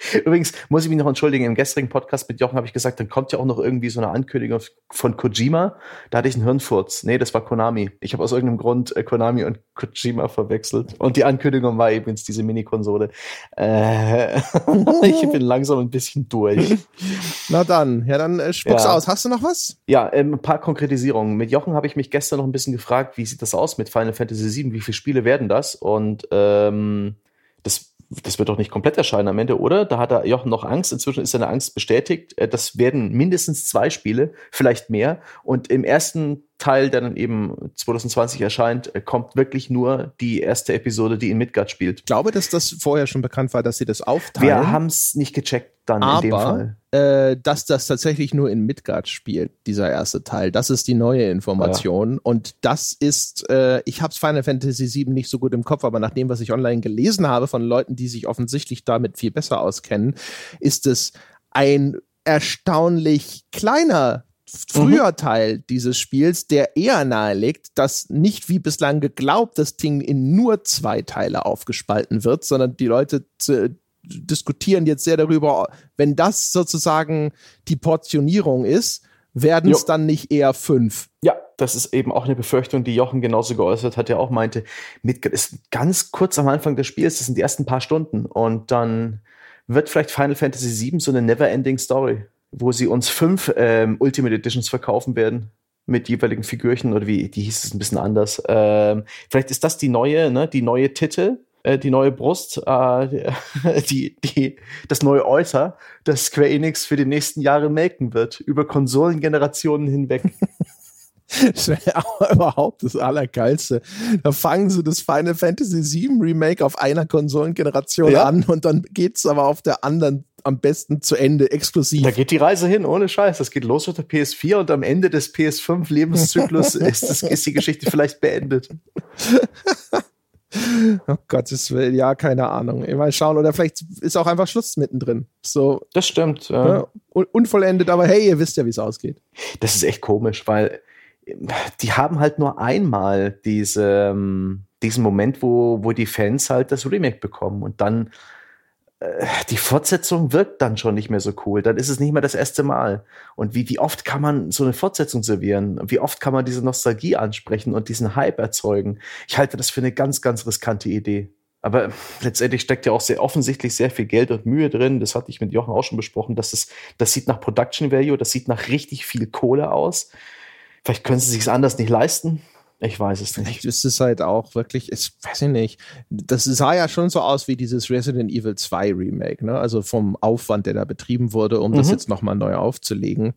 Übrigens muss ich mich noch entschuldigen, im gestrigen Podcast mit Jochen habe ich gesagt, dann kommt ja auch noch irgendwie so eine Ankündigung von Kojima. Da hatte ich einen Hirnfurz. Nee, das war Konami. Ich habe aus irgendeinem Grund äh, Konami und Kojima verwechselt. Und die Ankündigung war übrigens diese Mini-Konsole. Äh, ich bin langsam ein bisschen durch. Na dann, ja, dann äh, spuck's ja. aus. Hast du noch was? Ja, ähm, ein paar Konkretisierungen. Mit Jochen habe ich mich gestern noch ein bisschen gefragt, wie sieht das aus mit Final Fantasy VII? Wie viele Spiele werden das? Und ähm, das das wird doch nicht komplett erscheinen am Ende, oder? Da hat er Jochen noch Angst. Inzwischen ist seine Angst bestätigt. Äh, das werden mindestens zwei Spiele, vielleicht mehr. Und im ersten Teil, der dann eben 2020 erscheint, äh, kommt wirklich nur die erste Episode, die in Midgard spielt. Ich glaube, dass das vorher schon bekannt war, dass sie das aufteilen. Wir haben es nicht gecheckt dann Aber, in dem Fall. Äh, dass das tatsächlich nur in Midgard spielt, dieser erste Teil. Das ist die neue Information. Ja. Und das ist, äh, ich habe Final Fantasy VII nicht so gut im Kopf, aber nach dem, was ich online gelesen habe von Leuten, die sich offensichtlich damit viel besser auskennen, ist es ein erstaunlich kleiner früher mhm. Teil dieses Spiels, der eher nahelegt, dass nicht wie bislang geglaubt das Ding in nur zwei Teile aufgespalten wird, sondern die Leute zu, diskutieren jetzt sehr darüber, wenn das sozusagen die Portionierung ist, werden es dann nicht eher fünf. Ja, das ist eben auch eine Befürchtung, die Jochen genauso geäußert hat, der auch meinte, mit, ist ganz kurz am Anfang des Spiels, das sind die ersten paar Stunden und dann wird vielleicht Final Fantasy VII so eine never-ending Story wo sie uns fünf ähm, Ultimate Editions verkaufen werden mit jeweiligen Figürchen oder wie, die hieß es ein bisschen anders. Ähm, vielleicht ist das die neue, ne, die neue Titel, äh, die neue Brust, äh, die, die, das neue Äußer, das Square Enix für die nächsten Jahre melken wird, über Konsolengenerationen hinweg. Das wäre überhaupt das Allergeilste. Da fangen sie das Final Fantasy VII Remake auf einer Konsolengeneration ja. an und dann geht's aber auf der anderen am besten zu Ende, exklusiv. Da geht die Reise hin, ohne Scheiß. Das geht los mit der PS4 und am Ende des PS5-Lebenszyklus ist, ist die Geschichte vielleicht beendet. Oh Gottes Willen, ja, keine Ahnung. Mal schauen, oder vielleicht ist auch einfach Schluss mittendrin. So, das stimmt. Ja. Ja, unvollendet, aber hey, ihr wisst ja, wie es ausgeht. Das ist echt komisch, weil die haben halt nur einmal diese, ähm, diesen Moment, wo, wo die Fans halt das Remake bekommen und dann die Fortsetzung wirkt dann schon nicht mehr so cool. Dann ist es nicht mehr das erste Mal. Und wie, wie oft kann man so eine Fortsetzung servieren? Wie oft kann man diese Nostalgie ansprechen und diesen Hype erzeugen? Ich halte das für eine ganz, ganz riskante Idee. Aber letztendlich steckt ja auch sehr offensichtlich sehr viel Geld und Mühe drin. Das hatte ich mit Jochen auch schon besprochen. Das, ist, das sieht nach Production Value, das sieht nach richtig viel Kohle aus. Vielleicht können sie sich anders nicht leisten. Ich weiß es nicht. Vielleicht ist es halt auch wirklich, ich weiß ich nicht. Das sah ja schon so aus wie dieses Resident Evil 2 Remake, ne? Also vom Aufwand, der da betrieben wurde, um mhm. das jetzt nochmal neu aufzulegen.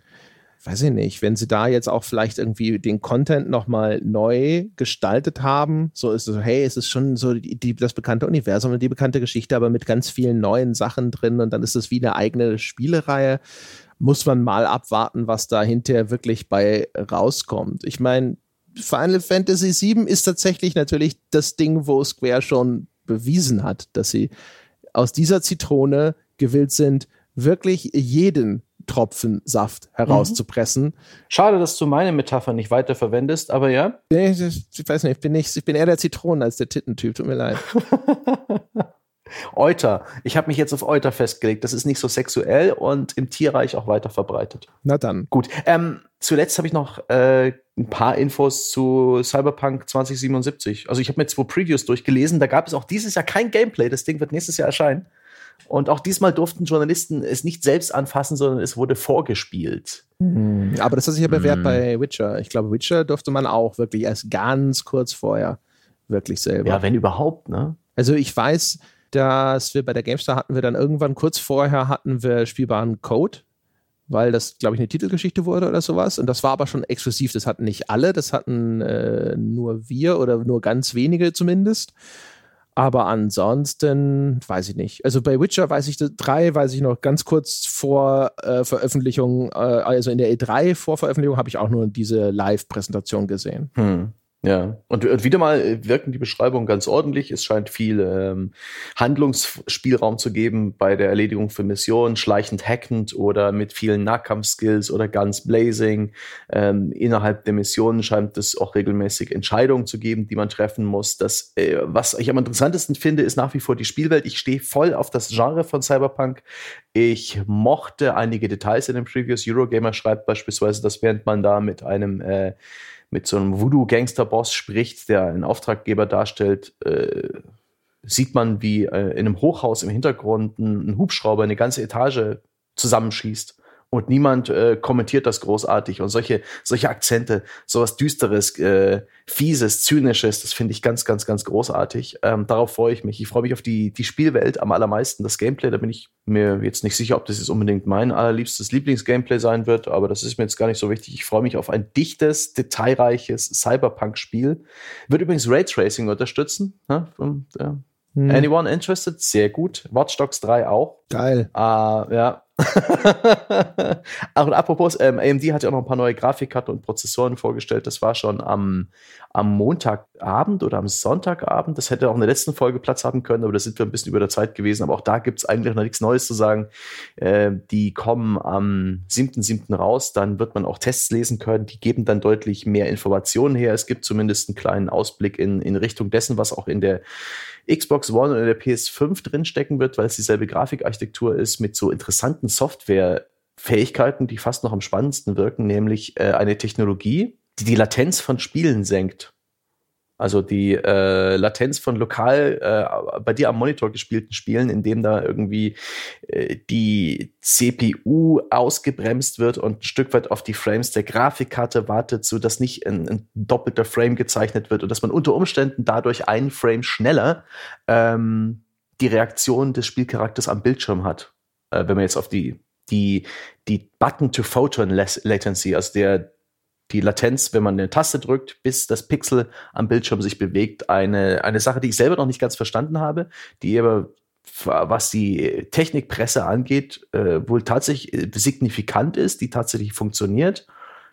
Weiß ich nicht, wenn sie da jetzt auch vielleicht irgendwie den Content nochmal neu gestaltet haben, so ist es so, hey, es ist schon so die, das bekannte Universum und die bekannte Geschichte, aber mit ganz vielen neuen Sachen drin und dann ist es wie eine eigene Spielereihe muss man mal abwarten, was da hinterher wirklich bei rauskommt. Ich meine, Final Fantasy VII ist tatsächlich natürlich das Ding, wo Square schon bewiesen hat, dass sie aus dieser Zitrone gewillt sind, wirklich jeden Tropfen Saft herauszupressen. Mhm. Schade, dass du meine Metapher nicht weiter verwendest, aber ja. Nee, ich, ich weiß nicht, ich bin nicht, ich bin eher der Zitronen als der Tittentyp, tut mir leid. Euter. Ich habe mich jetzt auf Euter festgelegt. Das ist nicht so sexuell und im Tierreich auch weiter verbreitet. Na dann. Gut. Ähm, zuletzt habe ich noch äh, ein paar Infos zu Cyberpunk 2077. Also ich habe mir zwei Previews durchgelesen. Da gab es auch dieses Jahr kein Gameplay. Das Ding wird nächstes Jahr erscheinen. Und auch diesmal durften Journalisten es nicht selbst anfassen, sondern es wurde vorgespielt. Mhm. Aber das hat sich ja bewährt mhm. bei Witcher. Ich glaube, Witcher durfte man auch wirklich erst ganz kurz vorher wirklich selber. Ja, wenn überhaupt, ne? Also ich weiß, dass wir bei der GameStar hatten wir dann irgendwann kurz vorher hatten wir spielbaren Code, weil das, glaube ich, eine Titelgeschichte wurde oder sowas. Und das war aber schon exklusiv. Das hatten nicht alle, das hatten äh, nur wir oder nur ganz wenige zumindest. Aber ansonsten weiß ich nicht. Also bei Witcher weiß ich, drei weiß ich noch ganz kurz vor äh, Veröffentlichung, äh, also in der E3 vor Veröffentlichung habe ich auch nur diese Live-Präsentation gesehen. Hm. Ja, und, und, wieder mal wirken die Beschreibungen ganz ordentlich. Es scheint viel ähm, Handlungsspielraum zu geben bei der Erledigung von Missionen, schleichend hackend oder mit vielen Nahkampfskills oder Guns Blazing. Ähm, innerhalb der Missionen scheint es auch regelmäßig Entscheidungen zu geben, die man treffen muss. Das, äh, was ich am interessantesten finde, ist nach wie vor die Spielwelt. Ich stehe voll auf das Genre von Cyberpunk. Ich mochte einige Details in den Previous Eurogamer schreibt beispielsweise, dass während man da mit einem äh, mit so einem Voodoo-Gangster-Boss spricht, der einen Auftraggeber darstellt, äh, sieht man, wie äh, in einem Hochhaus im Hintergrund ein, ein Hubschrauber eine ganze Etage zusammenschießt und niemand äh, kommentiert das großartig und solche solche Akzente, sowas düsteres, äh, fieses, zynisches, das finde ich ganz ganz ganz großartig. Ähm, darauf freue ich mich. Ich freue mich auf die die Spielwelt am allermeisten. Das Gameplay, da bin ich mir jetzt nicht sicher, ob das jetzt unbedingt mein allerliebstes Lieblingsgameplay sein wird, aber das ist mir jetzt gar nicht so wichtig. Ich freue mich auf ein dichtes, detailreiches Cyberpunk-Spiel. Wird übrigens Raytracing unterstützen. Ne? Und, ja. Hm. Anyone interested? Sehr gut. Watch Dogs 3 auch. Geil. Uh, ja, Ach, und apropos, ähm, AMD hat ja auch noch ein paar neue Grafikkarten und Prozessoren vorgestellt. Das war schon am, am Montagabend oder am Sonntagabend. Das hätte auch in der letzten Folge Platz haben können, aber da sind wir ein bisschen über der Zeit gewesen. Aber auch da gibt es eigentlich noch nichts Neues zu sagen. Äh, die kommen am 7.7. raus. Dann wird man auch Tests lesen können. Die geben dann deutlich mehr Informationen her. Es gibt zumindest einen kleinen Ausblick in, in Richtung dessen, was auch in der Xbox One oder der PS5 drinstecken wird, weil es dieselbe Grafikarchitektur ist mit so interessanten Software-Fähigkeiten, die fast noch am spannendsten wirken, nämlich äh, eine Technologie, die die Latenz von Spielen senkt. Also die äh, Latenz von lokal äh, bei dir am Monitor gespielten Spielen, in dem da irgendwie äh, die CPU ausgebremst wird und ein Stück weit auf die Frames der Grafikkarte wartet, so dass nicht ein, ein doppelter Frame gezeichnet wird und dass man unter Umständen dadurch einen Frame schneller ähm, die Reaktion des Spielcharakters am Bildschirm hat. Äh, wenn man jetzt auf die die die Button-to-Photon-Latency, also der die Latenz, wenn man eine Taste drückt, bis das Pixel am Bildschirm sich bewegt. Eine, eine Sache, die ich selber noch nicht ganz verstanden habe, die aber, was die Technikpresse angeht, äh, wohl tatsächlich äh, signifikant ist, die tatsächlich funktioniert.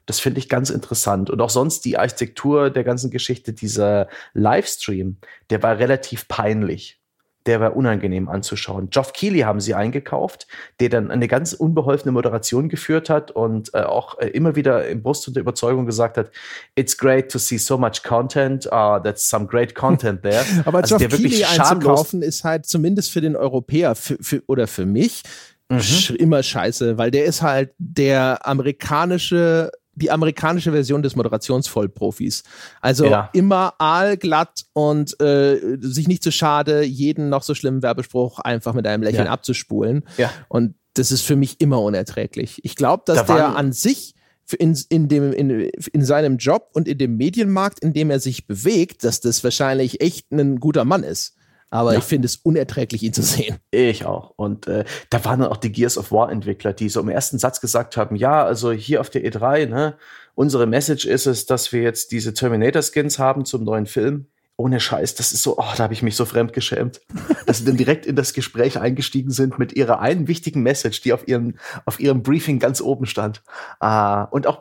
Das finde ich ganz interessant. Und auch sonst die Architektur der ganzen Geschichte, dieser Livestream, der war relativ peinlich der war unangenehm anzuschauen. Geoff Keighley haben sie eingekauft, der dann eine ganz unbeholfene Moderation geführt hat und äh, auch äh, immer wieder im Brust und der Überzeugung gesagt hat, it's great to see so much content, uh, that's some great content there. Aber also Geoff Keighley einzukaufen ist halt zumindest für den Europäer für, für, oder für mich mhm. immer scheiße, weil der ist halt der amerikanische die amerikanische Version des Moderationsvollprofis. Also ja. immer aalglatt und äh, sich nicht zu schade, jeden noch so schlimmen Werbespruch einfach mit einem Lächeln ja. abzuspulen. Ja. Und das ist für mich immer unerträglich. Ich glaube, dass da der an sich in, in, dem, in, in seinem Job und in dem Medienmarkt, in dem er sich bewegt, dass das wahrscheinlich echt ein guter Mann ist. Aber ja. ich finde es unerträglich, ihn zu sehen. Ich auch. Und äh, da waren dann auch die Gears of War Entwickler, die so im ersten Satz gesagt haben, ja, also hier auf der E3, ne, unsere Message ist es, dass wir jetzt diese Terminator Skins haben zum neuen Film ohne Scheiß, das ist so, oh, da habe ich mich so fremd geschämt, dass sie dann direkt in das Gespräch eingestiegen sind mit ihrer einen wichtigen Message, die auf ihrem, auf ihrem Briefing ganz oben stand. Ah, und auch,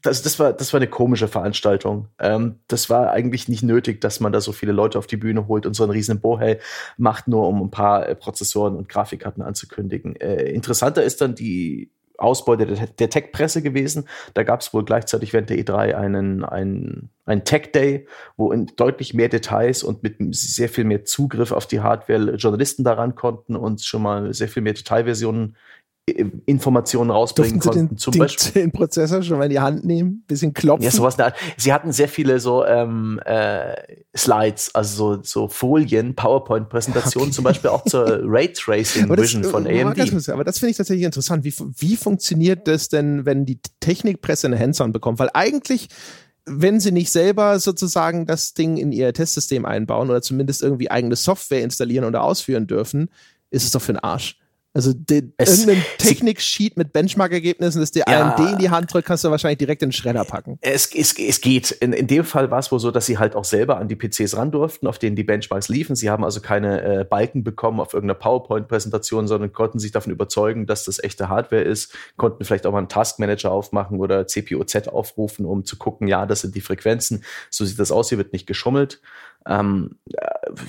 das, das, war, das war eine komische Veranstaltung. Ähm, das war eigentlich nicht nötig, dass man da so viele Leute auf die Bühne holt und so einen riesen Bohey macht, nur um ein paar äh, Prozessoren und Grafikkarten anzukündigen. Äh, interessanter ist dann die Ausbeute der, der Tech-Presse gewesen. Da gab es wohl gleichzeitig während der E3 einen, einen, einen Tech-Day, wo in deutlich mehr Details und mit sehr viel mehr Zugriff auf die Hardware Journalisten daran konnten und schon mal sehr viel mehr Detailversionen Informationen rausbringen Durften konnten. Den, zum Beispiel den Prozessor schon mal in die Hand nehmen, bisschen klopfen. Ja, sowas. Sie hatten sehr viele so ähm, äh, Slides, also so, so Folien, PowerPoint-Präsentationen, okay. zum Beispiel auch zur Raytracing Vision von AMD. Das, aber das finde ich tatsächlich interessant. Wie, wie funktioniert das denn, wenn die Technikpresse eine Hands-on bekommt? Weil eigentlich wenn sie nicht selber sozusagen das Ding in ihr Testsystem einbauen oder zumindest irgendwie eigene Software installieren oder ausführen dürfen, ist es doch für den Arsch. Also den, irgendein Technik-Sheet mit Benchmark-Ergebnissen, das dir ja, AMD in die Hand drückt, kannst du wahrscheinlich direkt in den Schredder packen. Es, es, es geht. In, in dem Fall war es wohl so, dass sie halt auch selber an die PCs ran durften, auf denen die Benchmarks liefen. Sie haben also keine äh, Balken bekommen auf irgendeiner PowerPoint-Präsentation, sondern konnten sich davon überzeugen, dass das echte Hardware ist, konnten vielleicht auch mal einen Taskmanager aufmachen oder CPU-Z aufrufen, um zu gucken, ja, das sind die Frequenzen. So sieht das aus, hier wird nicht geschummelt. Ähm,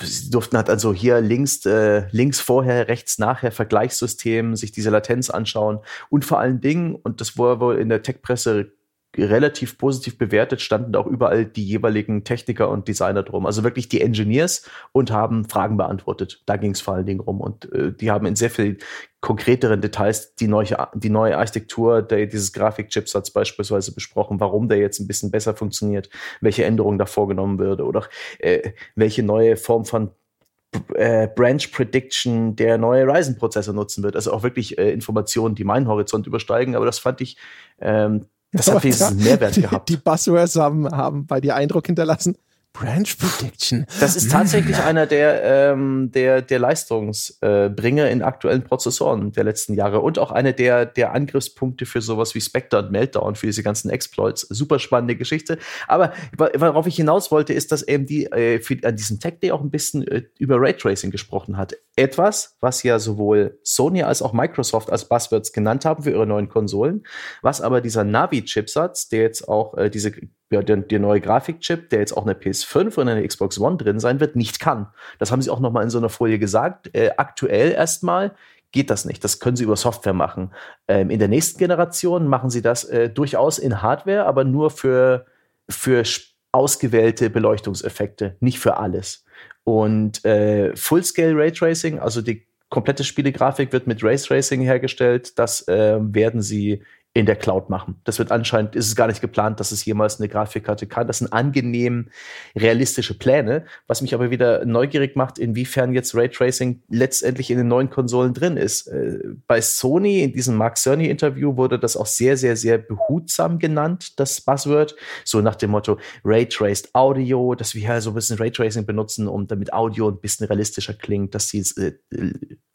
sie durften halt also hier links, äh, links vorher, rechts nachher Vergleichssystem, sich diese Latenz anschauen. Und vor allen Dingen, und das wurde wohl in der Tech-Presse relativ positiv bewertet, standen auch überall die jeweiligen Techniker und Designer drum. Also wirklich die Engineers und haben Fragen beantwortet. Da ging es vor allen Dingen rum. Und äh, die haben in sehr viel konkreteren Details die neue, die neue Architektur der, dieses Grafikchipsatz beispielsweise besprochen, warum der jetzt ein bisschen besser funktioniert, welche Änderungen da vorgenommen würde oder äh, welche neue Form von äh, Branch Prediction der neue Ryzen-Prozessor nutzen wird. Also auch wirklich äh, Informationen, die meinen Horizont übersteigen. Aber das fand ich ähm, das hat wenigstens einen Mehrwert gehabt. Die, die Buzzwords haben, haben bei dir Eindruck hinterlassen. Branch Prediction. Das ist tatsächlich mm. einer der, ähm, der, der Leistungsbringer äh, in aktuellen Prozessoren der letzten Jahre und auch einer der, der Angriffspunkte für sowas wie Spectre und Meltdown, für diese ganzen Exploits. Super spannende Geschichte. Aber worauf ich hinaus wollte, ist, dass AMD äh, für, an diesem Tech Day auch ein bisschen äh, über Raytracing gesprochen hat. Etwas, was ja sowohl Sony als auch Microsoft als Buzzwords genannt haben für ihre neuen Konsolen, was aber dieser Navi-Chipsatz, der jetzt auch äh, diese ja, der, der neue Grafikchip, der jetzt auch eine PS5 und eine Xbox One drin sein wird, nicht kann. Das haben sie auch noch mal in so einer Folie gesagt. Äh, aktuell erstmal geht das nicht. Das können sie über Software machen. Ähm, in der nächsten Generation machen sie das äh, durchaus in Hardware, aber nur für, für ausgewählte Beleuchtungseffekte, nicht für alles. Und äh, Full-Scale Raytracing, also die komplette Spielegrafik wird mit Raytracing hergestellt. Das äh, werden sie in der Cloud machen. Das wird anscheinend, ist es gar nicht geplant, dass es jemals eine Grafikkarte kann. Das sind angenehm realistische Pläne, was mich aber wieder neugierig macht, inwiefern jetzt Raytracing letztendlich in den neuen Konsolen drin ist. Äh, bei Sony in diesem Mark Cerny Interview wurde das auch sehr, sehr, sehr behutsam genannt, das Buzzword. So nach dem Motto Raytraced Audio, dass wir ja so ein bisschen Raytracing benutzen, um damit Audio ein bisschen realistischer klingt, dass die äh,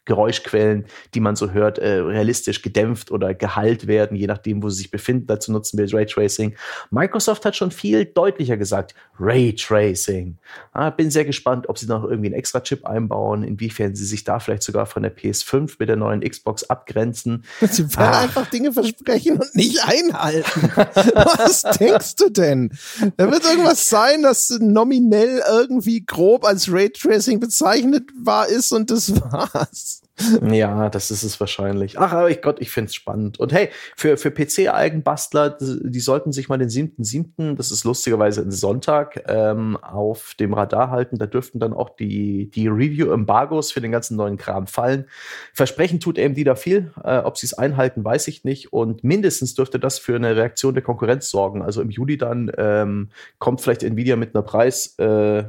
Geräuschquellen, die man so hört, äh, realistisch gedämpft oder geheilt werden, je nachdem, wo sie sich befinden. Dazu nutzen wir Raytracing. Microsoft hat schon viel deutlicher gesagt, Raytracing. Ah, bin sehr gespannt, ob sie noch irgendwie einen extra Chip einbauen, inwiefern sie sich da vielleicht sogar von der PS5 mit der neuen Xbox abgrenzen. Sie werden ah. einfach Dinge versprechen und nicht einhalten. Was denkst du denn? Da wird irgendwas sein, das nominell irgendwie grob als Raytracing bezeichnet war ist und das war's. Ja, das ist es wahrscheinlich. Ach, aber ich Gott, ich find's spannend. Und hey, für, für PC-Eigenbastler, die sollten sich mal den 7.7., das ist lustigerweise ein Sonntag, ähm, auf dem Radar halten. Da dürften dann auch die, die Review-Embargos für den ganzen neuen Kram fallen. Versprechen tut AMD da viel. Äh, ob sie es einhalten, weiß ich nicht. Und mindestens dürfte das für eine Reaktion der Konkurrenz sorgen. Also im Juli dann ähm, kommt vielleicht Nvidia mit einer Preis, äh,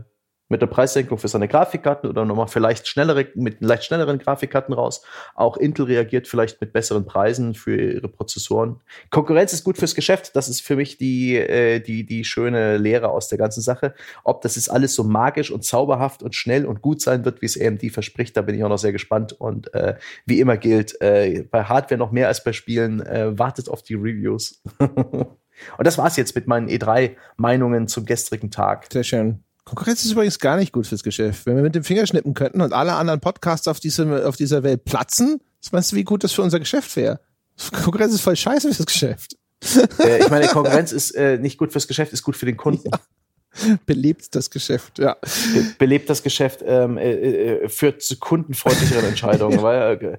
mit der Preissenkung für seine Grafikkarten oder nochmal vielleicht schnellere, mit leicht schnelleren Grafikkarten raus. Auch Intel reagiert vielleicht mit besseren Preisen für ihre Prozessoren. Konkurrenz ist gut fürs Geschäft. Das ist für mich die, äh, die, die schöne Lehre aus der ganzen Sache. Ob das jetzt alles so magisch und zauberhaft und schnell und gut sein wird, wie es AMD verspricht, da bin ich auch noch sehr gespannt. Und äh, wie immer gilt, äh, bei Hardware noch mehr als bei Spielen, äh, wartet auf die Reviews. und das war's jetzt mit meinen E3-Meinungen zum gestrigen Tag. Sehr schön. Konkurrenz ist übrigens gar nicht gut fürs Geschäft. Wenn wir mit dem Finger schnippen könnten und alle anderen Podcasts auf, diese, auf dieser Welt platzen, meinst du, wie gut das für unser Geschäft wäre? Konkurrenz ist voll scheiße fürs Geschäft. Äh, ich meine, Konkurrenz ist äh, nicht gut fürs Geschäft, ist gut für den Kunden. Ja. Belebt das Geschäft, ja. Be belebt das Geschäft, ähm, äh, äh führt zu kundenfreundlicheren Entscheidungen, ja. weil, äh,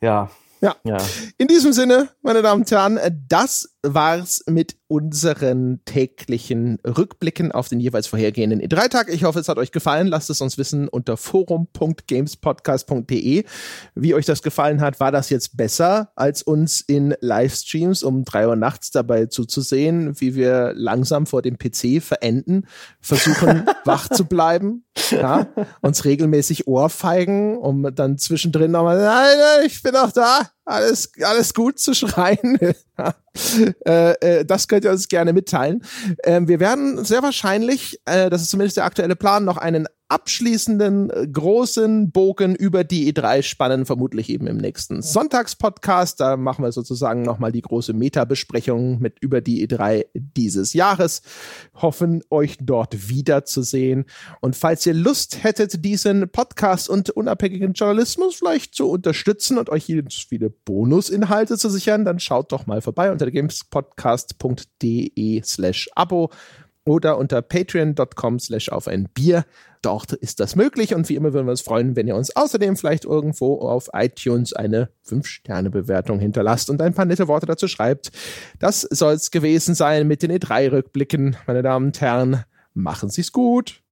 ja. Ja. ja. In diesem Sinne, meine Damen und Herren, das war's mit unseren täglichen Rückblicken auf den jeweils vorhergehenden E3-Tag. Ich hoffe, es hat euch gefallen. Lasst es uns wissen unter forum.gamespodcast.de, wie euch das gefallen hat. War das jetzt besser, als uns in Livestreams um drei Uhr nachts dabei zuzusehen, wie wir langsam vor dem PC verenden, versuchen wach zu bleiben, ja, uns regelmäßig ohrfeigen, um dann zwischendrin nochmal, nein, nein, ich bin auch da, alles, alles gut zu schreien. äh, äh, das könnt ihr uns gerne mitteilen. Ähm, wir werden sehr wahrscheinlich, äh, das ist zumindest der aktuelle Plan, noch einen abschließenden äh, großen Bogen über die E3 spannen, vermutlich eben im nächsten Sonntagspodcast. Da machen wir sozusagen nochmal die große Meta-Besprechung mit über die E3 dieses Jahres. Hoffen, euch dort wiederzusehen. Und falls ihr Lust hättet, diesen Podcast und unabhängigen Journalismus vielleicht zu unterstützen und euch hier viele Bonusinhalte zu sichern, dann schaut doch mal vorbei unter gamespodcast.de slash Abo oder unter patreon.com slash auf ein Bier. Dort ist das möglich und wie immer würden wir uns freuen, wenn ihr uns außerdem vielleicht irgendwo auf iTunes eine 5-Sterne-Bewertung hinterlasst und ein paar nette Worte dazu schreibt. Das soll es gewesen sein mit den E3-Rückblicken, meine Damen und Herren. Machen Sie's gut.